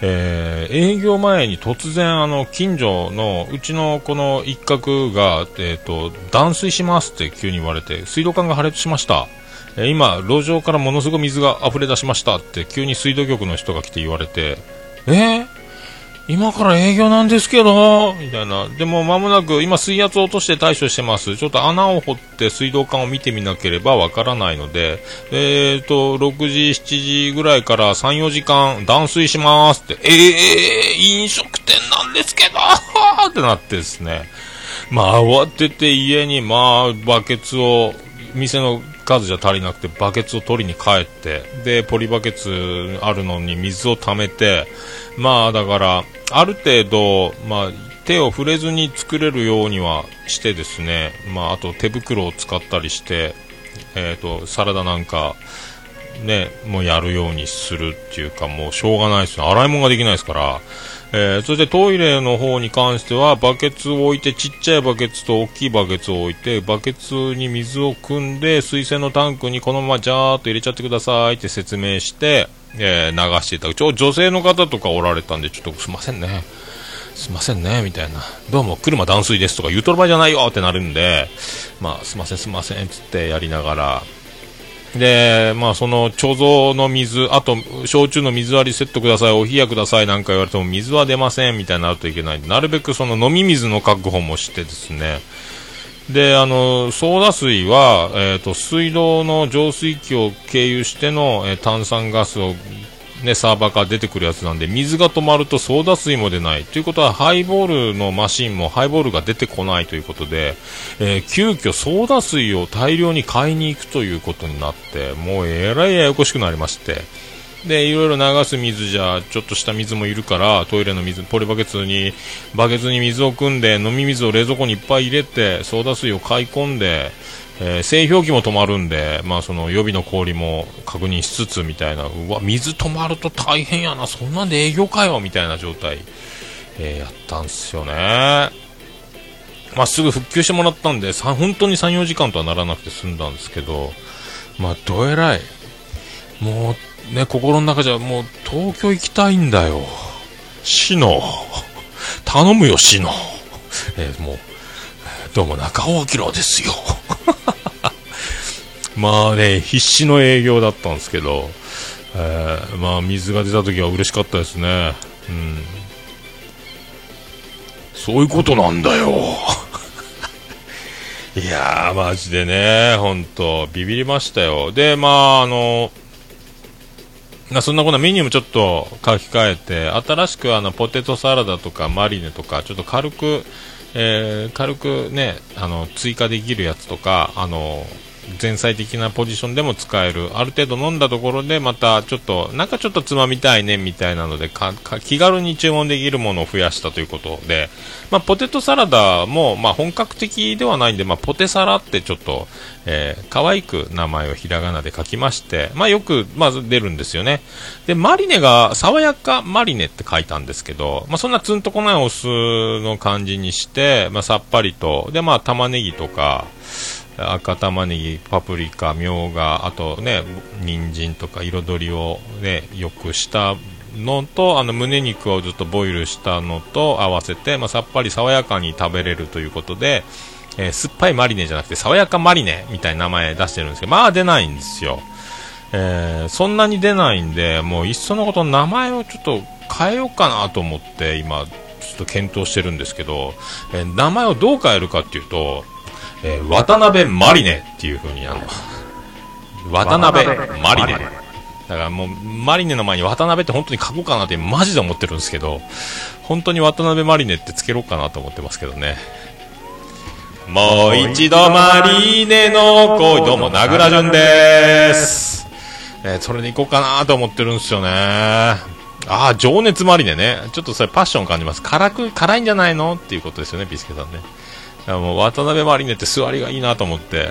えー営業前に突然あの近所のうちのこの一角が、えー、と断水しますって急に言われて水道管が破裂しました、え今路上からものすごい水が溢れ出しましたって急に水道局の人が来て言われてえー今から営業なんですけど、みたいな。でも間もなく、今水圧を落として対処してます。ちょっと穴を掘って水道管を見てみなければわからないので、えーと、6時、7時ぐらいから3、4時間断水しますって、えー、飲食店なんですけど、ってなってですね。まあ、慌てて家に、まあ、バケツを、店の数じゃ足りなくて、バケツを取りに帰って、で、ポリバケツあるのに水を溜めて、まあ、だから、ある程度、まあ、手を触れずに作れるようにはしてですね、まあ、あと手袋を使ったりして、えっ、と、サラダなんか、ね、もうやるようにするっていうか、もうしょうがないですよ。洗い物ができないですから。えーそしてトイレの方に関しては、バケツを置いて、ちっちゃいバケツと大きいバケツを置いて、バケツに水を汲んで、水洗のタンクにこのままジャーっと入れちゃってくださいって説明して、えー流していただく。ちょ、女性の方とかおられたんで、ちょっとすいませんね。すいませんね、みたいな。どうも、車断水ですとか言うとる場合じゃないよってなるんで、まあ、すいません、すいませんっ、つってやりながら、で、まあ、その貯蔵の水、あと、焼酎の水割りセットください、お冷やくださいなんか言われても、水は出ませんみたいになるといけない、なるべくその飲み水の確保もしてですね、で、あの、ソーダ水は、えっ、と、水道の浄水器を経由しての、えー炭酸ガスを、ね、サーバーから出てくるやつなんで、水が止まるとソーダ水も出ない。ということは、ハイボールのマシンもハイボールが出てこないということで、えー急遽ソーダ水を大量に買いに行くということになって、もうえらいややこしくなりまして、で、いろいろ流す水じゃ、ちょっとした水もいるから、トイレの水、ポリバケツに、バケツに水を汲んで、飲み水を冷蔵庫にいっぱい入れて、ソーダ水を買い込んで、えー製氷機も止まるんで、まあその予備の氷も確認しつつみたいな、うわ、水止まると大変やな、そんなんで営業かよ、みたいな状態、えーやったんすよね。まあ、すぐ復旧してもらったんで、さ本当に3、4時間とはならなくて済んだんですけど、まあ、どえらい。もう、ね、心の中じゃ、もう、東京行きたいんだよ。シノ。頼むよ、シノ。えーもう、どうも中尾明ですよ。まあね、必死の営業だったんですけど、えーまあ、水が出た時は嬉しかったですね。うん。そういうことなんだよ。いやー、マジでね、ほんと、ビビりましたよ。で、まあ、あの、まあ、そんなこんなメニューもちょっと書き換えて、新しくあの、ポテトサラダとかマリネとか、ちょっと軽く、えー軽くね、あの、追加できるやつとか、あの、前菜的なポジションでも使える。ある程度飲んだところで、またちょっと、なんかちょっとつまみたいね、みたいなのでかか気軽に注文できるものを増やしたということで、まあ、ポテトサラダも、まあ、本格的ではないんで、まあ、ポテサラってちょっと、えー可愛く名前をひらがなで書きまして、まあ、よく、まず出るんですよね。で、マリネが、爽やかマリネって書いたんですけど、まあ、そんなツンとこないお酢の感じにして、まあ、さっぱりと、で、まあ、玉ねぎとか、赤玉ねぎ、パプリカ、みょうが、あとね、人参とか彩りをね、よくしたのと、あの、胸肉をずっとボイルしたのと合わせて、まあ、さっぱり爽やかに食べれるということで、えー酸っぱいマリネじゃなくて、爽やかマリネみたいな名前出してるんですけど、まあ出ないんですよ。えーそんなに出ないんで、もういっそのこと名前をちょっと変えようかなと思って、今、ちょっと検討してるんですけど、えー名前をどう変えるかっていうと、えー渡辺マリネっていう風にあの、渡辺マリネ。だからもう、マリネの前に渡辺って本当に書こうかなってマジで思ってるんですけど、本当に渡辺マリネってつけろうかなと思ってますけどね。もう一度マリネの恋、どうも、名倉潤です。えーそれでいこうかなと思ってるんですよね。ああ、情熱マリネね。ちょっとそれパッション感じます。辛く、辛いんじゃないの？っていうことですよね、ビスケさんね。だからもう渡辺マリネって座りがいいなと思って、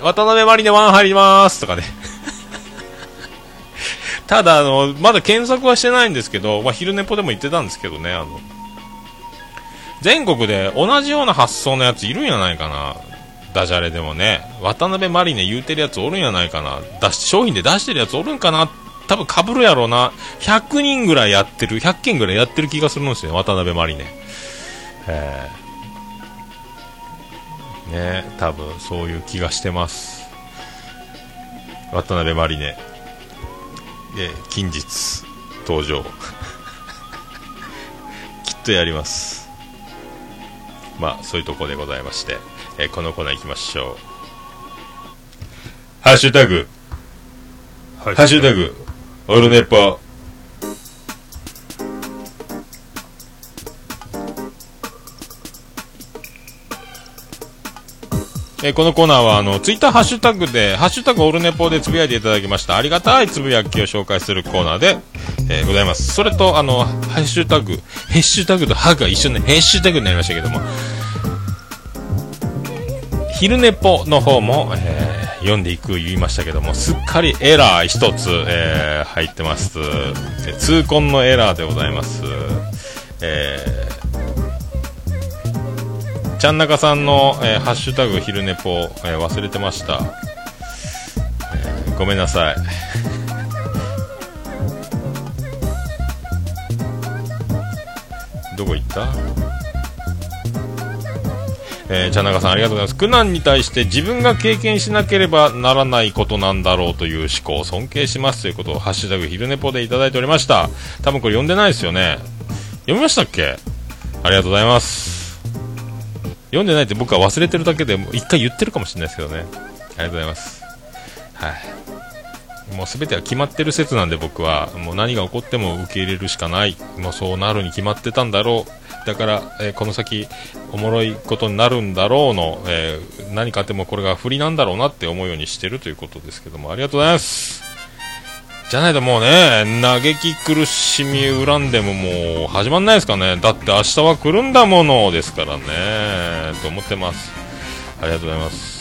渡辺マリネワン入りますとかね。ただ、あの、まだ検索はしてないんですけど、まあ、昼寝ぽでも言ってたんですけどね、あの、全国で同じような発想のやついるんやないかな。ダジャレでもね。渡辺マリネ言うてるやつおるんやないかな。出し、商品で出してるやつおるんかな。多分被るやろうな。100人ぐらいやってる、100件ぐらいやってる気がするんですよ、渡辺マリネ。えー、ね多分そういう気がしてます。渡辺マリネ。で、近日、登場。きっとやります。まあ、そういうとこでございまして、えーこのコーナー行きましょう。ハッシュタグ、ハッシュタグ、オルネポ。えーこのコーナーは、あの、ツイッターハッシュタグで、ハッシュタグオルネポでつぶやいていただきました、ありがたいつぶやきを紹介するコーナーで、えーございます。それと、あの、ハッシュタグ、ヘッシュタグとハが一緒にヘッシュタグになりましたけども、昼寝ぽの方も、えー読んでいく言いましたけども、すっかりエラー一つ、えー入ってます。痛恨のエラーでございます。え、ちゃんなかさんの、えーハッシュタグ昼寝ぽ、えー忘れてました。えーごめんなさい。どこ行った？えー、ちゃなかさんありがとうございます。苦難に対して自分が経験しなければならないことなんだろうという思考を尊敬しますということを、ハッシュタグ昼寝ぽでいただいておりました。多分これ読んでないですよね。読みましたっけ？ありがとうございます。読んでないって僕は忘れてるだけで、もう一回言ってるかもしれないですけどね。ありがとうございます。はい。もう全ては決まってる説なんで僕は、もう何が起こっても受け入れるしかない。もうそうなるに決まってたんだろう。だから、えーこの先、おもろいことになるんだろうの、えー何かあってもこれが不利なんだろうなって思うようにしてるということですけども、ありがとうございます。じゃないともうね、嘆き苦しみ恨んでももう始まんないですかね。だって明日は来るんだものですからね、と思ってます。ありがとうございます。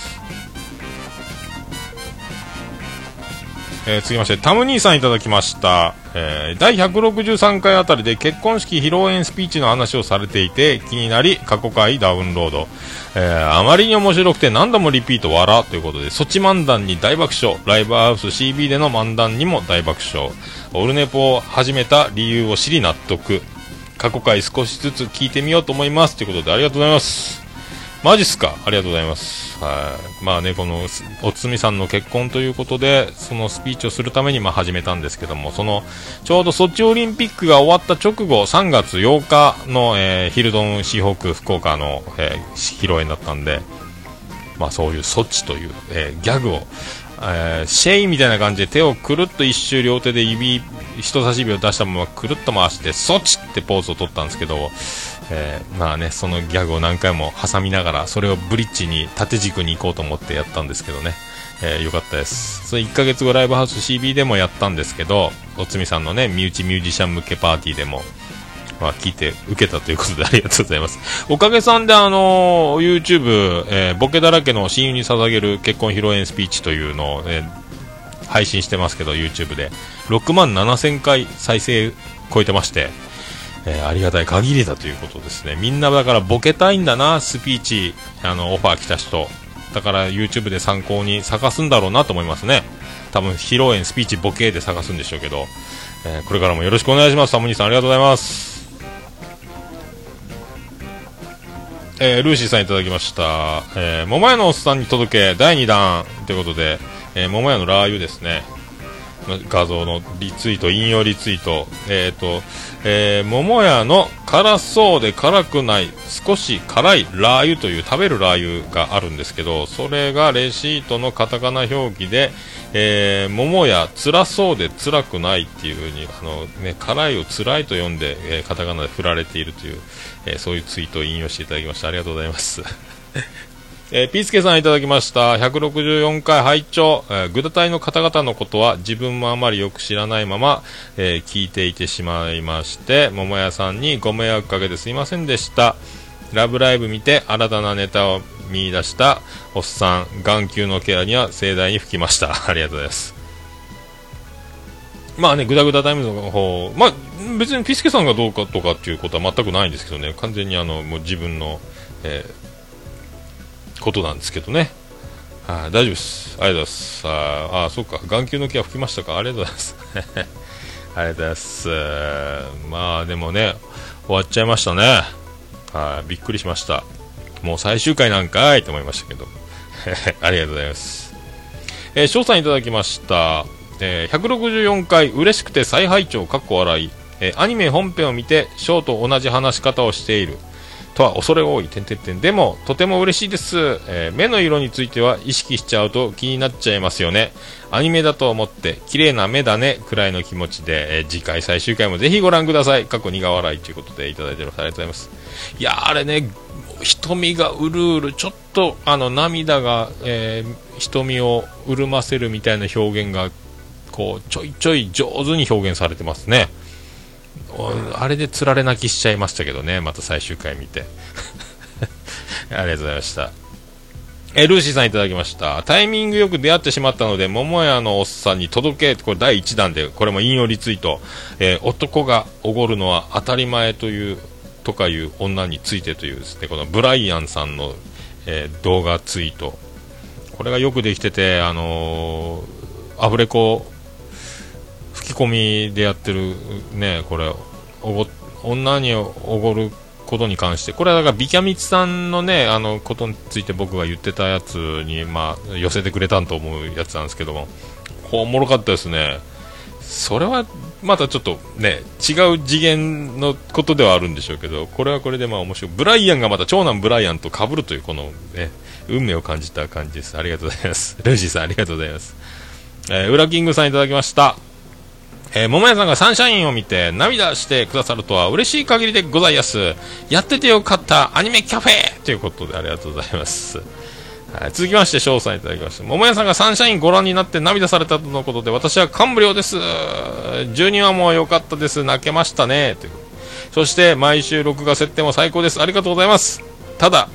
えー続きまして、タム兄さんいただきました。えー第163回あたりで結婚式披露宴スピーチの話をされていて気になり過去回ダウンロード。えーあまりに面白くて何度もリピート笑ということで、ソチ漫談に大爆笑、ライブハウス CB での漫談にも大爆笑、オルネポを始めた理由を知り納得。過去回少しずつ聞いてみようと思いますということでありがとうございます。マジっすか？ありがとうございます。はい。まあね、この、おつみさんの結婚ということで、そのスピーチをするためにまあ始めたんですけども、その、ちょうどソチオリンピックが終わった直後、3月8日の、えーヒルドンシーホーク福岡の、えー披露宴だったんで、まあそういうソチという、えーギャグを、えーシェイみたいな感じで手をくるっと一周両手で指、人差し指を出したままくるっと回して、ソチってポーズを取ったんですけど、えーまあね、そのギャグを何回も挟みながら、それをブリッジに縦軸に行こうと思ってやったんですけどね、えーよかったです。それ1ヶ月後ライブハウス CB でもやったんですけど、おつみさんのね、身内ミュージシャン向けパーティーでも、まあ、聞いて受けたということでありがとうございます。おかげさんであのー YouTube、えーボケだらけの親友に捧げる結婚披露宴スピーチというのを、えー配信してますけど、YouTube で。6万7000回再生超えてまして、えーありがたい限りだということですね。みんなだからボケたいんだな、スピーチ、あの、オファー来た人。だから YouTube で参考に探すんだろうなと思いますね。多分、披露宴、スピーチ、ボケで探すんでしょうけど、えーこれからもよろしくお願いします。サムニーさんありがとうございます。えールーシーさんいただきました。えー桃屋のおっさんに届け、第2弾ということで、えー桃屋のラー油ですね。画像のリツイート、引用リツイート。えっ、と、えー桃屋の辛そうで辛くない、少し辛いラー油という食べるラー油があるんですけど、それがレシートのカタカナ表記で、えー桃屋辛そうで辛くないっていうふうに、あのね、辛いを辛いと読んで、えーカタカナで振られているという、えーそういうツイートを引用していただきました。ありがとうございます。えーピスケさんいただきました。164回拝聴、えーグダ隊の方々のことは自分もあまりよく知らないまま、えー聞いていてしまいまして、桃屋さんにご迷惑かけてすいませんでした。ラブライブ見て新たなネタを見出したおっさん、眼球のケアには盛大に吹きました。ありがとうございます。まあね、グダグダタイムズの方、まあ別にピスケさんがどうかとかっていうことは全くないんですけどね、完全にあの、もう自分の、えーことなんですけどね。はい、大丈夫です。ありがとうございます。ああ、そうか。眼球の毛は吹きましたか？ありがとうございます。ありがとうございます。まあ、でもね、終わっちゃいましたね。はい、びっくりしました。もう最終回なんかいと思いましたけど。ありがとうございます。えー、翔さんいただきました。えー164回、嬉しくて再拝聴かっこ笑い。えーアニメ本編を見て、ショーと同じ話し方をしている。とは恐れ多い、点々点。でも、とても嬉しいです。えー目の色については意識しちゃうと気になっちゃいますよね。アニメだと思って、綺麗な目だね、くらいの気持ちで、えー次回最終回もぜひご覧ください。過去苦笑いということでいただいてます。ありがとうございます。いやあれね、瞳がうるうる、ちょっと、あの、涙が、えー瞳を潤ませるみたいな表現が、こう、ちょいちょい上手に表現されてますね。あれでつられ泣きしちゃいましたけどね、また最終回見て。ありがとうございました。えルーシーさんいただきました。タイミングよく出会ってしまったので、桃屋のおっさんに届け、これ第1弾で、これも引用リツイート。えー男がおごるのは当たり前という、とかいう女についてというですね、このブライアンさんの、えー動画ツイート。これがよくできてて、あのーアフレコ、き込みでやってる、ね、これ、おご、女におごることに関して、これはだからビキャミツさんのね、あの、ことについて僕が言ってたやつに、まあ、寄せてくれたんと思うやつなんですけども、おもろかったですね。それは、またちょっとね、違う次元のことではあるんでしょうけど、これはこれでまあ面白い。ブライアンがまた長男ブライアンと被るという、このね、運命を感じた感じです。ありがとうございます。ルージーさんありがとうございます。えー、ウラキングさんいただきました。えー、桃屋さんがサンシャインを見て涙してくださるとは嬉しい限りでございます。やっててよかったアニメキャフェということでありがとうございます。はい、続きまして、翔さんいただきました。桃屋さんがサンシャインご覧になって涙されたとのことで、私は感無量です。12話も良かったです。泣けましたね。というそして、毎週録画設定も最高です。ありがとうございます。ただ、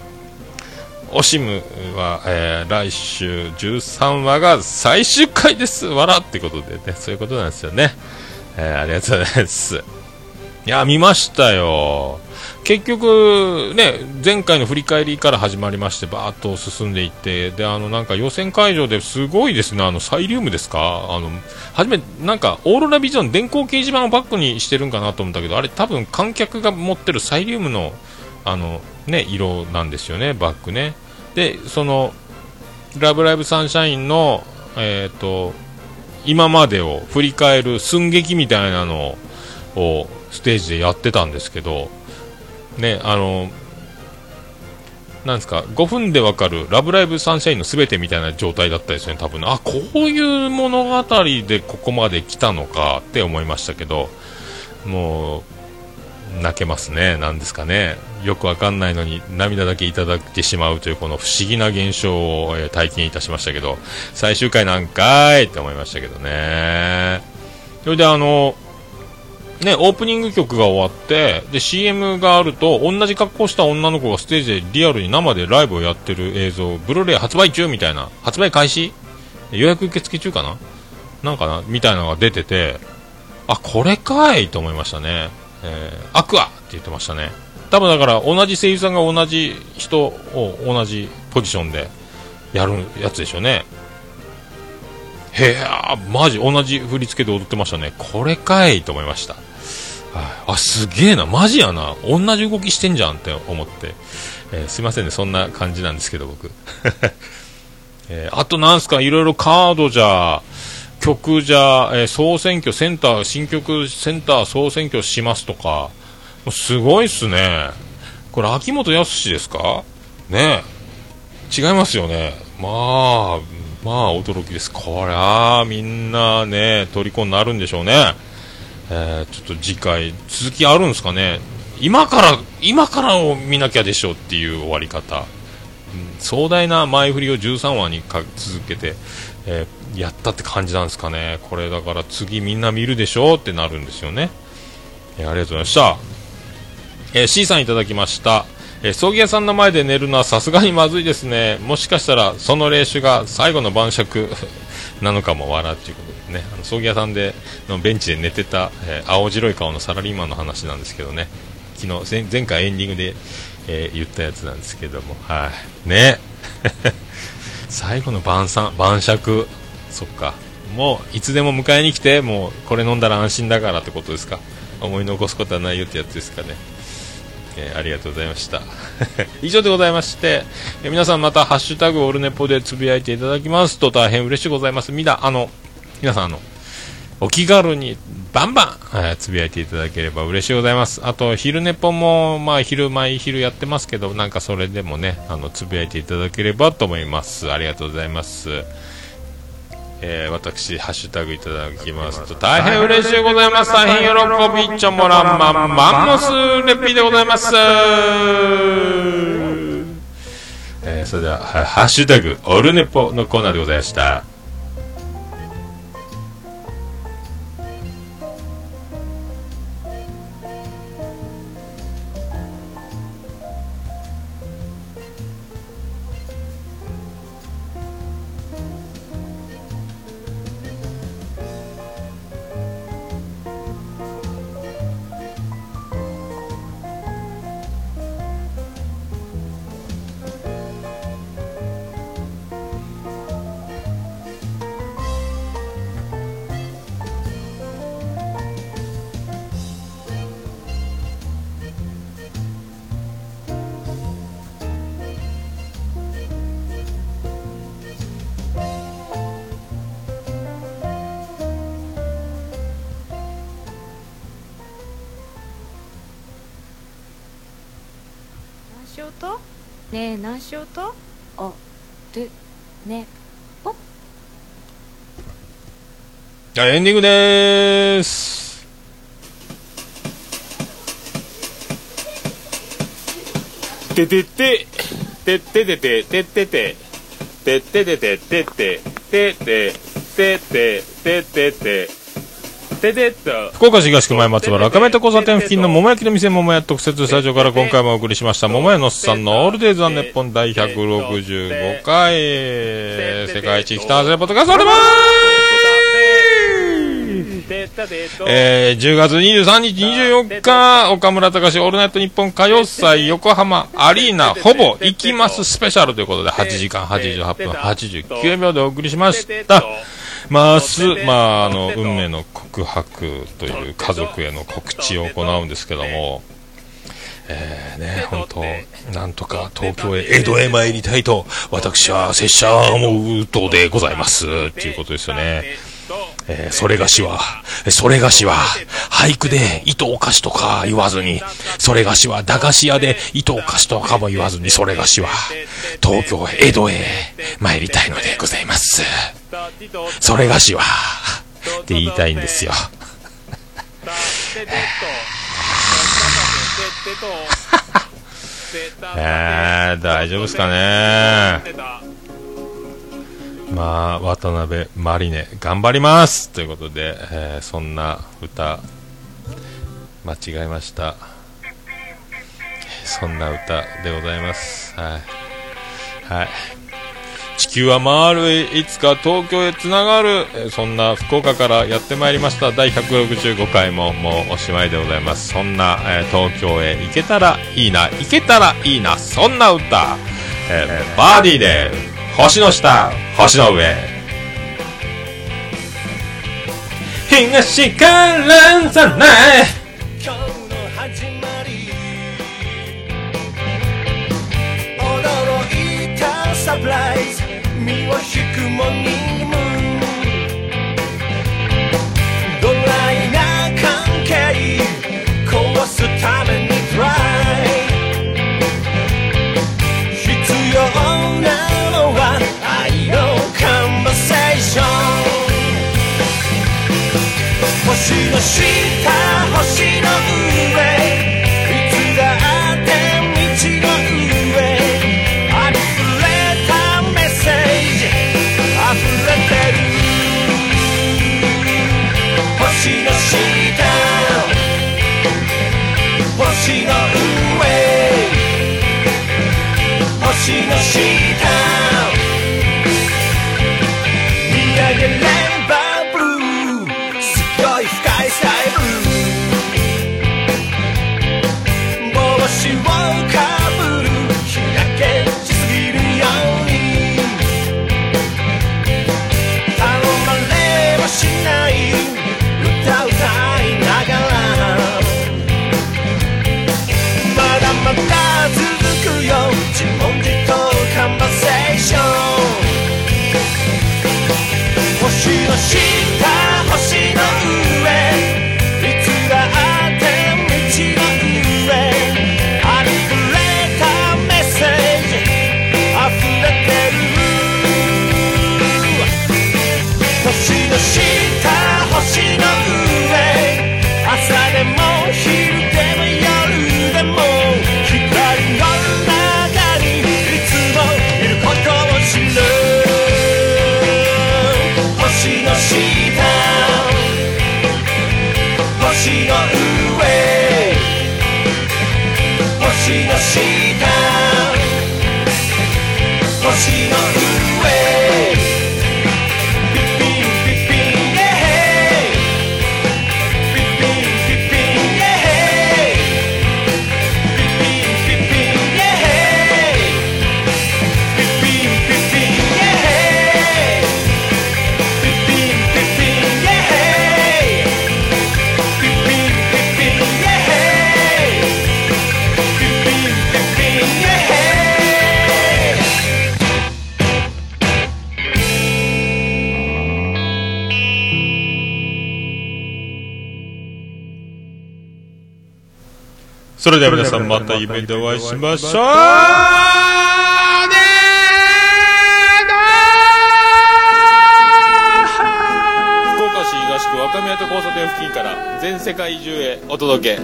オシムは、えー来週13話が最終回です。わらってことでね、そういうことなんですよね。えーありがとうございます。いや、見ましたよ。結局、ね、前回の振り返りから始まりまして、バーッと進んでいって、で、あの、なんか予選会場ですごいですね、あの、サイリウムですか？あの、初め、なんか、オーロラビジョン電光掲示板をバックにしてるんかなと思ったけど、あれ多分観客が持ってるサイリウムの、あの、ね、色なんですよね、バックね。で、その、ラブライブサンシャインの、えっ、と、今までを振り返る寸劇みたいなのをステージでやってたんですけど、ね、あの、なんですか、5分でわかるラブライブサンシャインのすべてみたいな状態だったですね、多分。あ、こういう物語でここまで来たのかって思いましたけど、もう、泣けますね、なんですかね。よくわかんないのに涙だけいただいてしまうというこの不思議な現象を、えー体験いたしましたけど、最終回なんかいって思いましたけどね。それであの、ね、オープニング曲が終わって、で、CM があると、同じ格好した女の子がステージでリアルに生でライブをやってる映像、ブルーレイ発売中みたいな、発売開始？予約受付中かな？なんかな？みたいなのが出てて、あ、これかいと思いましたね。えー、アクアって言ってましたね。多分だから、同じ声優さんが同じ人を同じポジションでやるやつでしょうね。へえ、マジ同じ振り付けで踊ってましたね。これかいと思いました。はいあ、すげえな、マジやな、同じ動きしてんじゃんって思って、えーすいませんね、そんな感じなんですけど、僕。えーあとなんすか、いろいろカードじゃ、曲じゃ、えー総選挙、センター、新曲センター総選挙しますとか、もうすごいっすね。これ、秋元康ですか？ね。違いますよね。まあ、まあ、驚きです。こりゃあ、みんなね、虜になるんでしょうね。えーちょっと次回、続きあるんですかね。今から、今からを見なきゃでしょうっていう終わり方。うん壮大な前振りを13話に続けて、えーやったって感じなんですかね。これだから次みんな見るでしょうってなるんですよね。えーありがとうございました。えー C さんいただきました。えー葬儀屋さんの前で寝るのはさすがにまずいですね。もしかしたらその霊種が最後の晩酌 なのかも笑っていうことですね。あの葬儀屋さんでのベンチで寝てた、えー青白い顔のサラリーマンの話なんですけどね。昨日前回エンディングで、えー言ったやつなんですけども、はい。ね。最後の晩餐、晩酌。そっか。もう、いつでも迎えに来て、もう、これ飲んだら安心だからってことですか？思い残すことはないよってやつですかね。えーありがとうございました。以上でございまして、えー皆さんまた、ハッシュタグオルネポでつぶやいていただきますと大変嬉しいございます。み、あの、皆さん、あの、お気軽にバンバン、えーつぶやいていただければ嬉しいございます。あと、昼寝ぽも、まあ、昼、毎昼やってますけど、なんかそれでもね、あの、つぶやいていただければと思います。ありがとうございます。えー私、ハッシュタグいただきますと、大変嬉しいございます。大変喜びちょもらんまんマンモスレピーでございます。えーそれで、はハッシュタグ、オルネポのコーナーでございました。うとねえ何しようと？あでねポッじゃあエンディングでーす。ててて、てっててて、てってて、てっててて、てって、てって、てって、てってて、て。福岡市東区前松原赤目と交差点付近の桃焼きの店桃屋特設スタジオから今回もお送りしました桃屋のおっさんのオールデイズ・ザ・ネッポン第165回世界一北外れポッドキャストすえー、10月23日24日岡村隆史オールナイトニッポン歌謡祭横浜アリーナほぼ行きますスペシャルということで8時間88分89秒でお送りしましたまあ、明日、まあ、あの、運命の告白という家族への告知を行うんですけども、えー、ね、本当なんとか東京へ、江戸へ参りたいと、私は拙者は思うとでございます、っていうことですよね。えーそれがしは、それがしは、俳句で糸お菓子とか言わずに、それがしは駄菓子屋で糸お菓子とかも言わずに、それがしは、東京へ、江戸へ参りたいのでございます。それがしは、って言いたいんですよ。えー、大丈夫ですかねまあ、渡辺マリネ、頑張りますということで、えーそんな歌、間違えました。そんな歌でございます。はい。はい。地球は回るいつか東京へつながる、そんな福岡からやってまいりました。第165回ももうおしまいでございます。そんな、えー東京へ行けたらいいな、行けたらいいな、そんな歌、えーバーディーで星の下、星の上。東からさない。驚いたサプライズ。身を引くモーニングムーンドライな関係壊すためにトライ必要なのは愛のカンバセーション星の下星の星の上。星の下。れでは皆さんまた夢でお会いしましょう福岡市東区若宮と交差点付近から全世界中へお届け。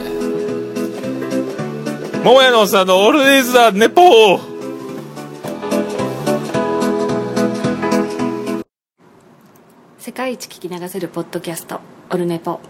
桃屋のおっさんのオールディーズ・ザ・ネポー。世界一聞き流せるポッドキャストオルネポ。